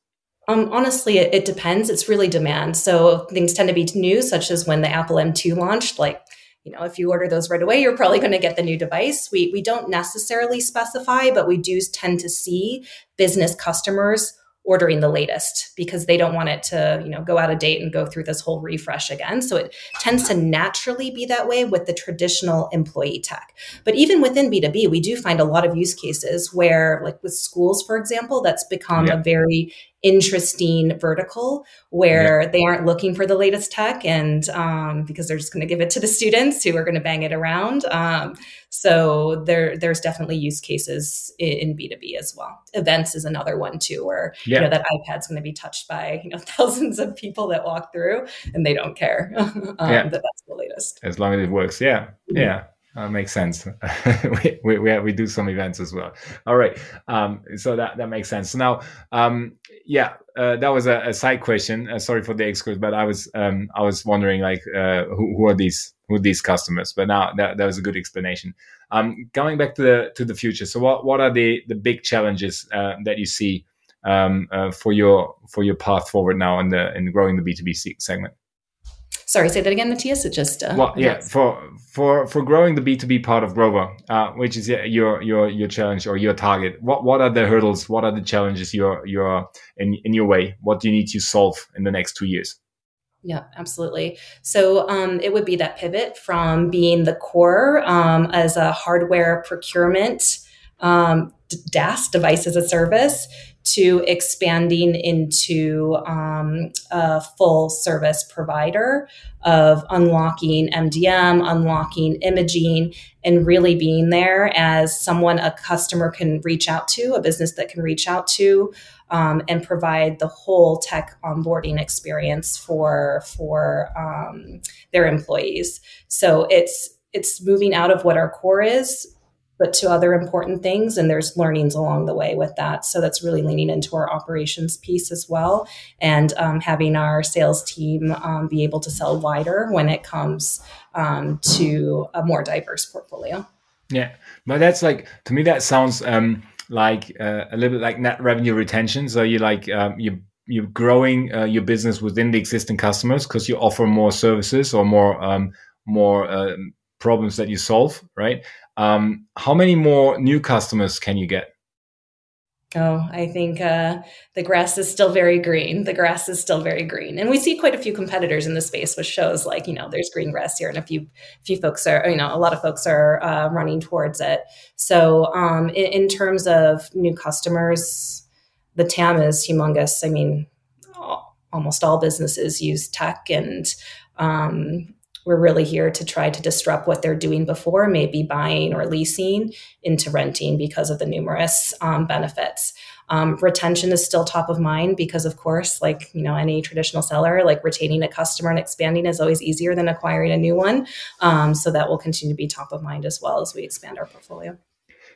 Um, honestly, it, it, depends. It's really demand. So things tend to be new, such as when the Apple M2 launched. Like, you know, if you order those right away, you're probably going to get the new device. We we don't necessarily specify, but we do tend to see business customers ordering the latest because they don't want it to you know go out of date and go through this whole refresh again so it tends to naturally be that way with the traditional employee tech but even within b2b we do find a lot of use cases where like with schools for example that's become yeah. a very interesting vertical where yeah. they aren't looking for the latest tech and um, because they're just going to give it to the students who are going to bang it around um, so there there's definitely use cases in, in, b2b as well events is another one too where yeah. you know that ipad's going to be touched by you know thousands of people that walk through and they don't care um, yeah. that that's the latest as long as it works yeah mm-hmm. yeah uh, makes sense. we, we, we, we, do some events as well. All right. Um, so that, that makes sense. So now, um, yeah, uh, that was a, a side question. Uh, sorry for the excursion, but I was, um, I was wondering like, uh, who, who, are these, are these customers? But now that, that was a good explanation. Um, going back to the, to the future. So what, what are the, the big challenges, uh, that you see, um, uh, for your, for your path forward now in the, in growing the B2B segment? Sorry, say that again, Matthias. It just uh, well, yeah, for for for growing the B two B part of Grover, uh, which is your your your challenge or your target. What what are the hurdles? What are the challenges you're you're in in your way? What do you need to solve in the next two years? Yeah, absolutely. So um, it would be that pivot from being the core um, as a hardware procurement um, DaaS, device as a service, to expanding into um, a full service provider of unlocking MDM, unlocking imaging, and really being there as someone a customer can reach out to, a business that can reach out to, um, and provide the whole tech onboarding experience for for um, their employees. So it's it's moving out of what our core is but to other important things. And there's learnings along the way with that. So that's really leaning into our operations piece as well and um, having our sales team um, be able to sell wider when it comes um, to a more diverse portfolio. Yeah. But that's like, to me, that sounds um, like uh, a little bit like net revenue retention. So you like, um, you you're growing uh, your business within the existing customers because you offer more services or more um, more problems that you solve, right? Um, how many more new customers can you get? Oh, I think uh, the grass is still very green. The grass is still very green, and we see quite a few competitors in the space, which shows like you know there's green grass here, and a few few folks are you know a lot of folks are uh, running towards it. So um, in, in, terms of new customers, the TAM is humongous. I mean, almost all businesses use tech, and um, we're really here to try to disrupt what they're doing before, maybe buying or leasing into renting because of the numerous um, benefits. Um, retention is still top of mind because, of course, like you know, any traditional seller, like retaining a customer and expanding is always easier than acquiring a new one. Um, so that will continue to be top of mind as well as we expand our portfolio.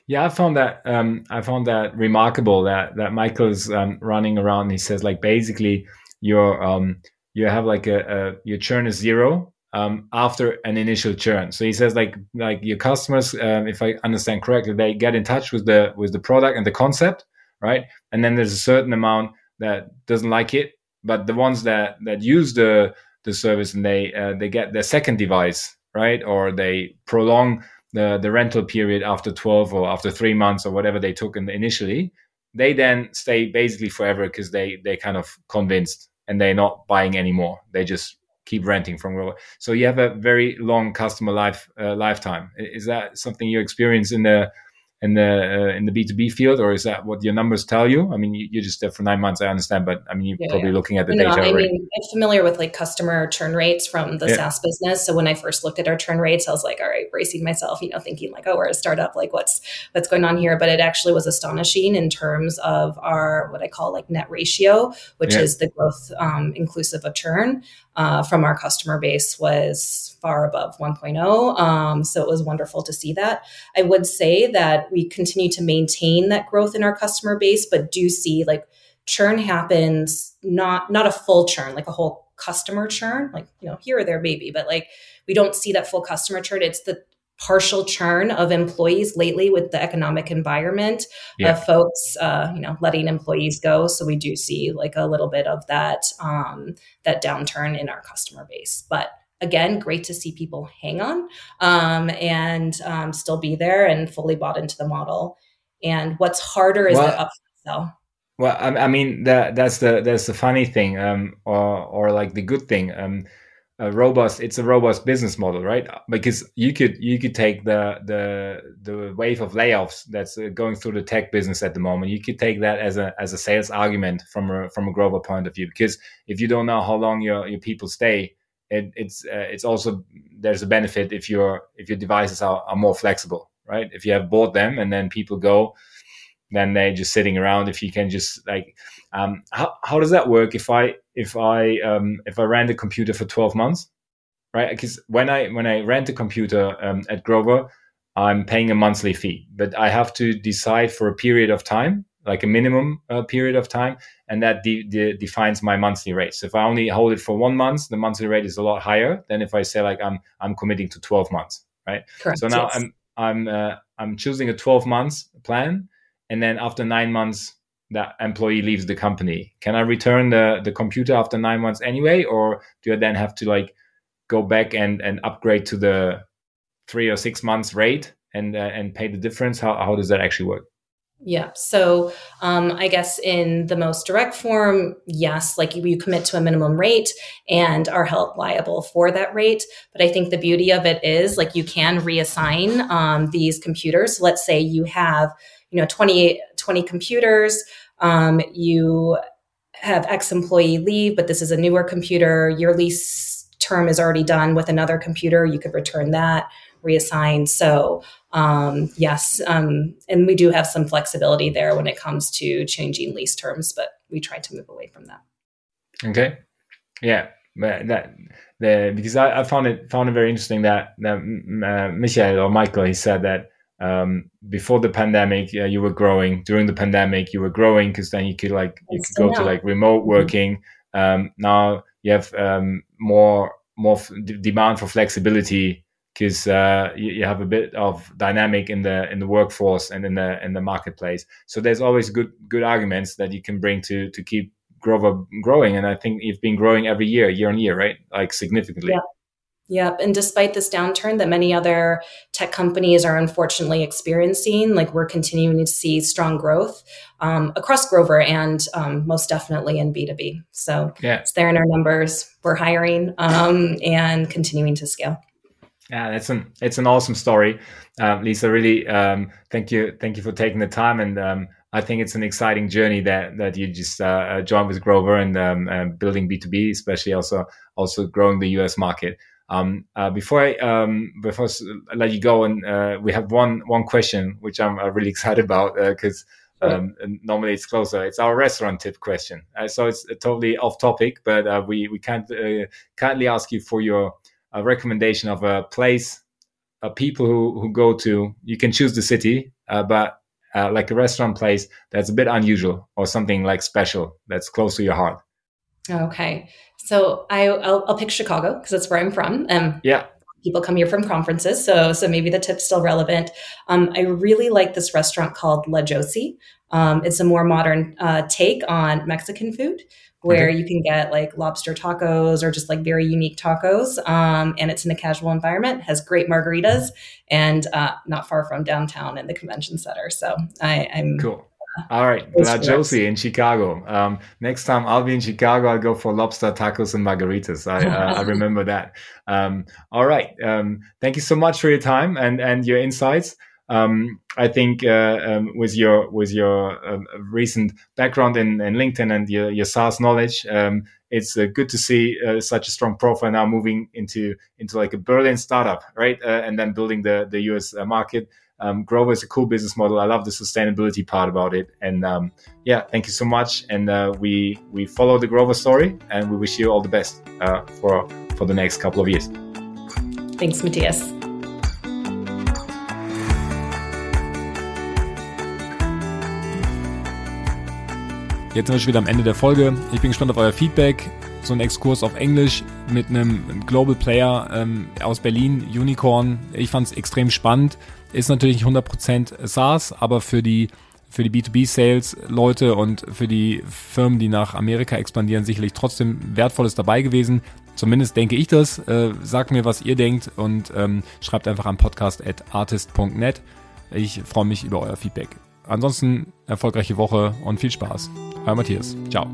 Yeah, I found that um, I found that remarkable that that Michael's um, running around. he says like basically your um, you have like a, a your churn is zero um, after an initial churn. So he says like like your customers, um, if I understand correctly, they get in touch with the with the product and the concept, right? And then there's a certain amount that doesn't like it, but the ones that that use the the service and they uh, they get their second device, right? Or they prolong the the rental period after 12 or after three months or whatever they took in the, initially. They then stay basically forever because they they kind of convinced and they're not buying anymore. They just keep renting from Grover. So you have a very long customer life uh, lifetime. Is that something you experience in the in the uh, in the B two B field, or is that what your numbers tell you? I mean, you, are just there for nine months. I understand, but I mean, you're yeah, probably yeah. looking at the data. I already. mean, I'm familiar with like customer churn rates from the yeah. SaaS business. So when I first looked at our churn rates, I was like, all right, bracing myself, you know, thinking like, oh, we're a startup. Like, what's what's going on here? But it actually was astonishing in terms of our what I call like net ratio, which is the growth um, inclusive of churn. Uh, from our customer base was far above 1.0. Um, so it was wonderful to see that. I would say that we continue to maintain that growth in our customer base, but do see like churn happens not not a full churn like a whole customer churn like you know here or there maybe but like we don't see that full customer churn it's the partial churn of employees lately with the economic environment yeah. of folks uh, you know letting employees go. So we do see like a little bit of that um, that downturn in our customer base. But again great to see people hang on um, and um, still be there and fully bought into the model. And what's harder is well, the upsell. Sell well I, I, mean that that's the that's the funny thing um, or or like the good thing. Um, a robust it's a robust business model right? Because you could you could take the the the wave of layoffs that's uh, going through the tech business at the moment. You could take that as a as a sales argument from a from a grover point of view. Because if you don't know how long your your people stay it, it's uh, it's also there's a benefit if your if your devices are, are more flexible right? If you have bought them and then people go then they're just sitting around if you can just like um, how, how does that work if i if i um, if i rent a computer for 12 months right? Because when i when i rent a computer um, at grover i'm paying a monthly fee but i have to decide for a period of time like a minimum uh, period of time and that de- de- defines my monthly rate. So if i only hold it for one month the monthly rate is a lot higher than if i say like i'm i'm committing to 12 months right? Correct, so now yes. i'm i'm uh, i'm choosing a 12 months plan and then after nine months that employee leaves the company can i return the the computer after nine months anyway or do i then have to like go back and and upgrade to the three or six months rate and uh, and pay the difference how, how does that actually work yeah. So um, I guess in the most direct form, yes, like you, you, commit to a minimum rate and are held liable for that rate. But I think the beauty of it is like you can reassign um, these computers. let's say you have you know 28 20 computers. Um, you have x employee leave but this is a newer computer. Your lease term is already done with another computer. You could return that reassign. So um, yes um, and we do have some flexibility there when it comes to changing lease terms but we try to move away from that. Okay. Yeah that the because I, I found it found it very interesting that that uh, or Michael he said that um, before the pandemic yeah, you were growing. During the pandemic you were growing because then you could like you could go to like remote mm-hmm. working. Um, now you have um, more more f- demand for flexibility because uh, you, you, have a bit of dynamic in the in the workforce and in the in the marketplace. So there's always good good arguments that you can bring to to keep Grover growing. And I think you've been growing every year year on year right? Like significantly. Yeah. Yep. And despite this downturn that many other tech companies are unfortunately experiencing, like we're continuing to see strong growth um, across Grover and um, most definitely in B2B. So yeah. it's there in our numbers. We're hiring um, and continuing to scale. Yeah, that's an it's an awesome story, um, Lisa. Really, um, thank you, thank you for taking the time, and um, I think it's an exciting journey that that you just uh, uh joined with Grover and uh, building B two B, especially also also growing the US market. Um, uh, before I um, before I let you go, and uh, we have one one question which I'm uh, really excited about because uh, um, normally it's closer. It's our restaurant tip question, uh, so it's totally off topic, but uh, we we can't kindly ask you for your recommendation of a place, people who who go to. You can choose the city, but like a restaurant place that's a bit unusual or something like special that's close to your heart. Okay. So I, I'll, I'll pick Chicago because that's where I'm from. Um, yeah. People come here from conferences, so so maybe the tip's still relevant. Um, I really like this restaurant called La Josie. Um, it's a more modern uh, take on Mexican food, where you can get like lobster tacos or just like very unique tacos. Um, and it's in a casual environment, has great margaritas, and uh, not far from downtown and the convention center. So I, am cool. All right, La Josie in Chicago. Um, next time I'll be in Chicago, I'll go for lobster tacos and margaritas. I, uh, I remember that. Um, all right, um, thank you so much for your time and and your insights. Um, I think uh, um, with your with your uh, recent background in, in, LinkedIn and your, your SaaS knowledge, um, it's uh, good to see uh, such a strong profile now moving into into like a Berlin startup, right? Uh, and then building the the US uh, market um, Grover is a cool business model. I love the sustainability part about it. And um, yeah, thank you so much. And uh, we we follow the Grover story, and we wish you all the best uh, for for the next couple of years. Thanks, Matthias. Jetzt sind wir schon wieder am Ende der Folge. Ich bin gespannt auf euer Feedback. So ein Exkurs auf Englisch mit einem Global Player ähm, aus Berlin, Unicorn. Ich fand es extrem spannend. Ist natürlich nicht 100% SaaS, aber für die, für die B2B-Sales-Leute und für die Firmen, die nach Amerika expandieren, sicherlich trotzdem Wertvolles dabei gewesen. Zumindest denke ich das. Äh, sagt mir, was ihr denkt und ähm, schreibt einfach am podcast.artist.net. Ich freue mich über euer Feedback. Ansonsten erfolgreiche Woche und viel Spaß. Euer Matthias. Ciao.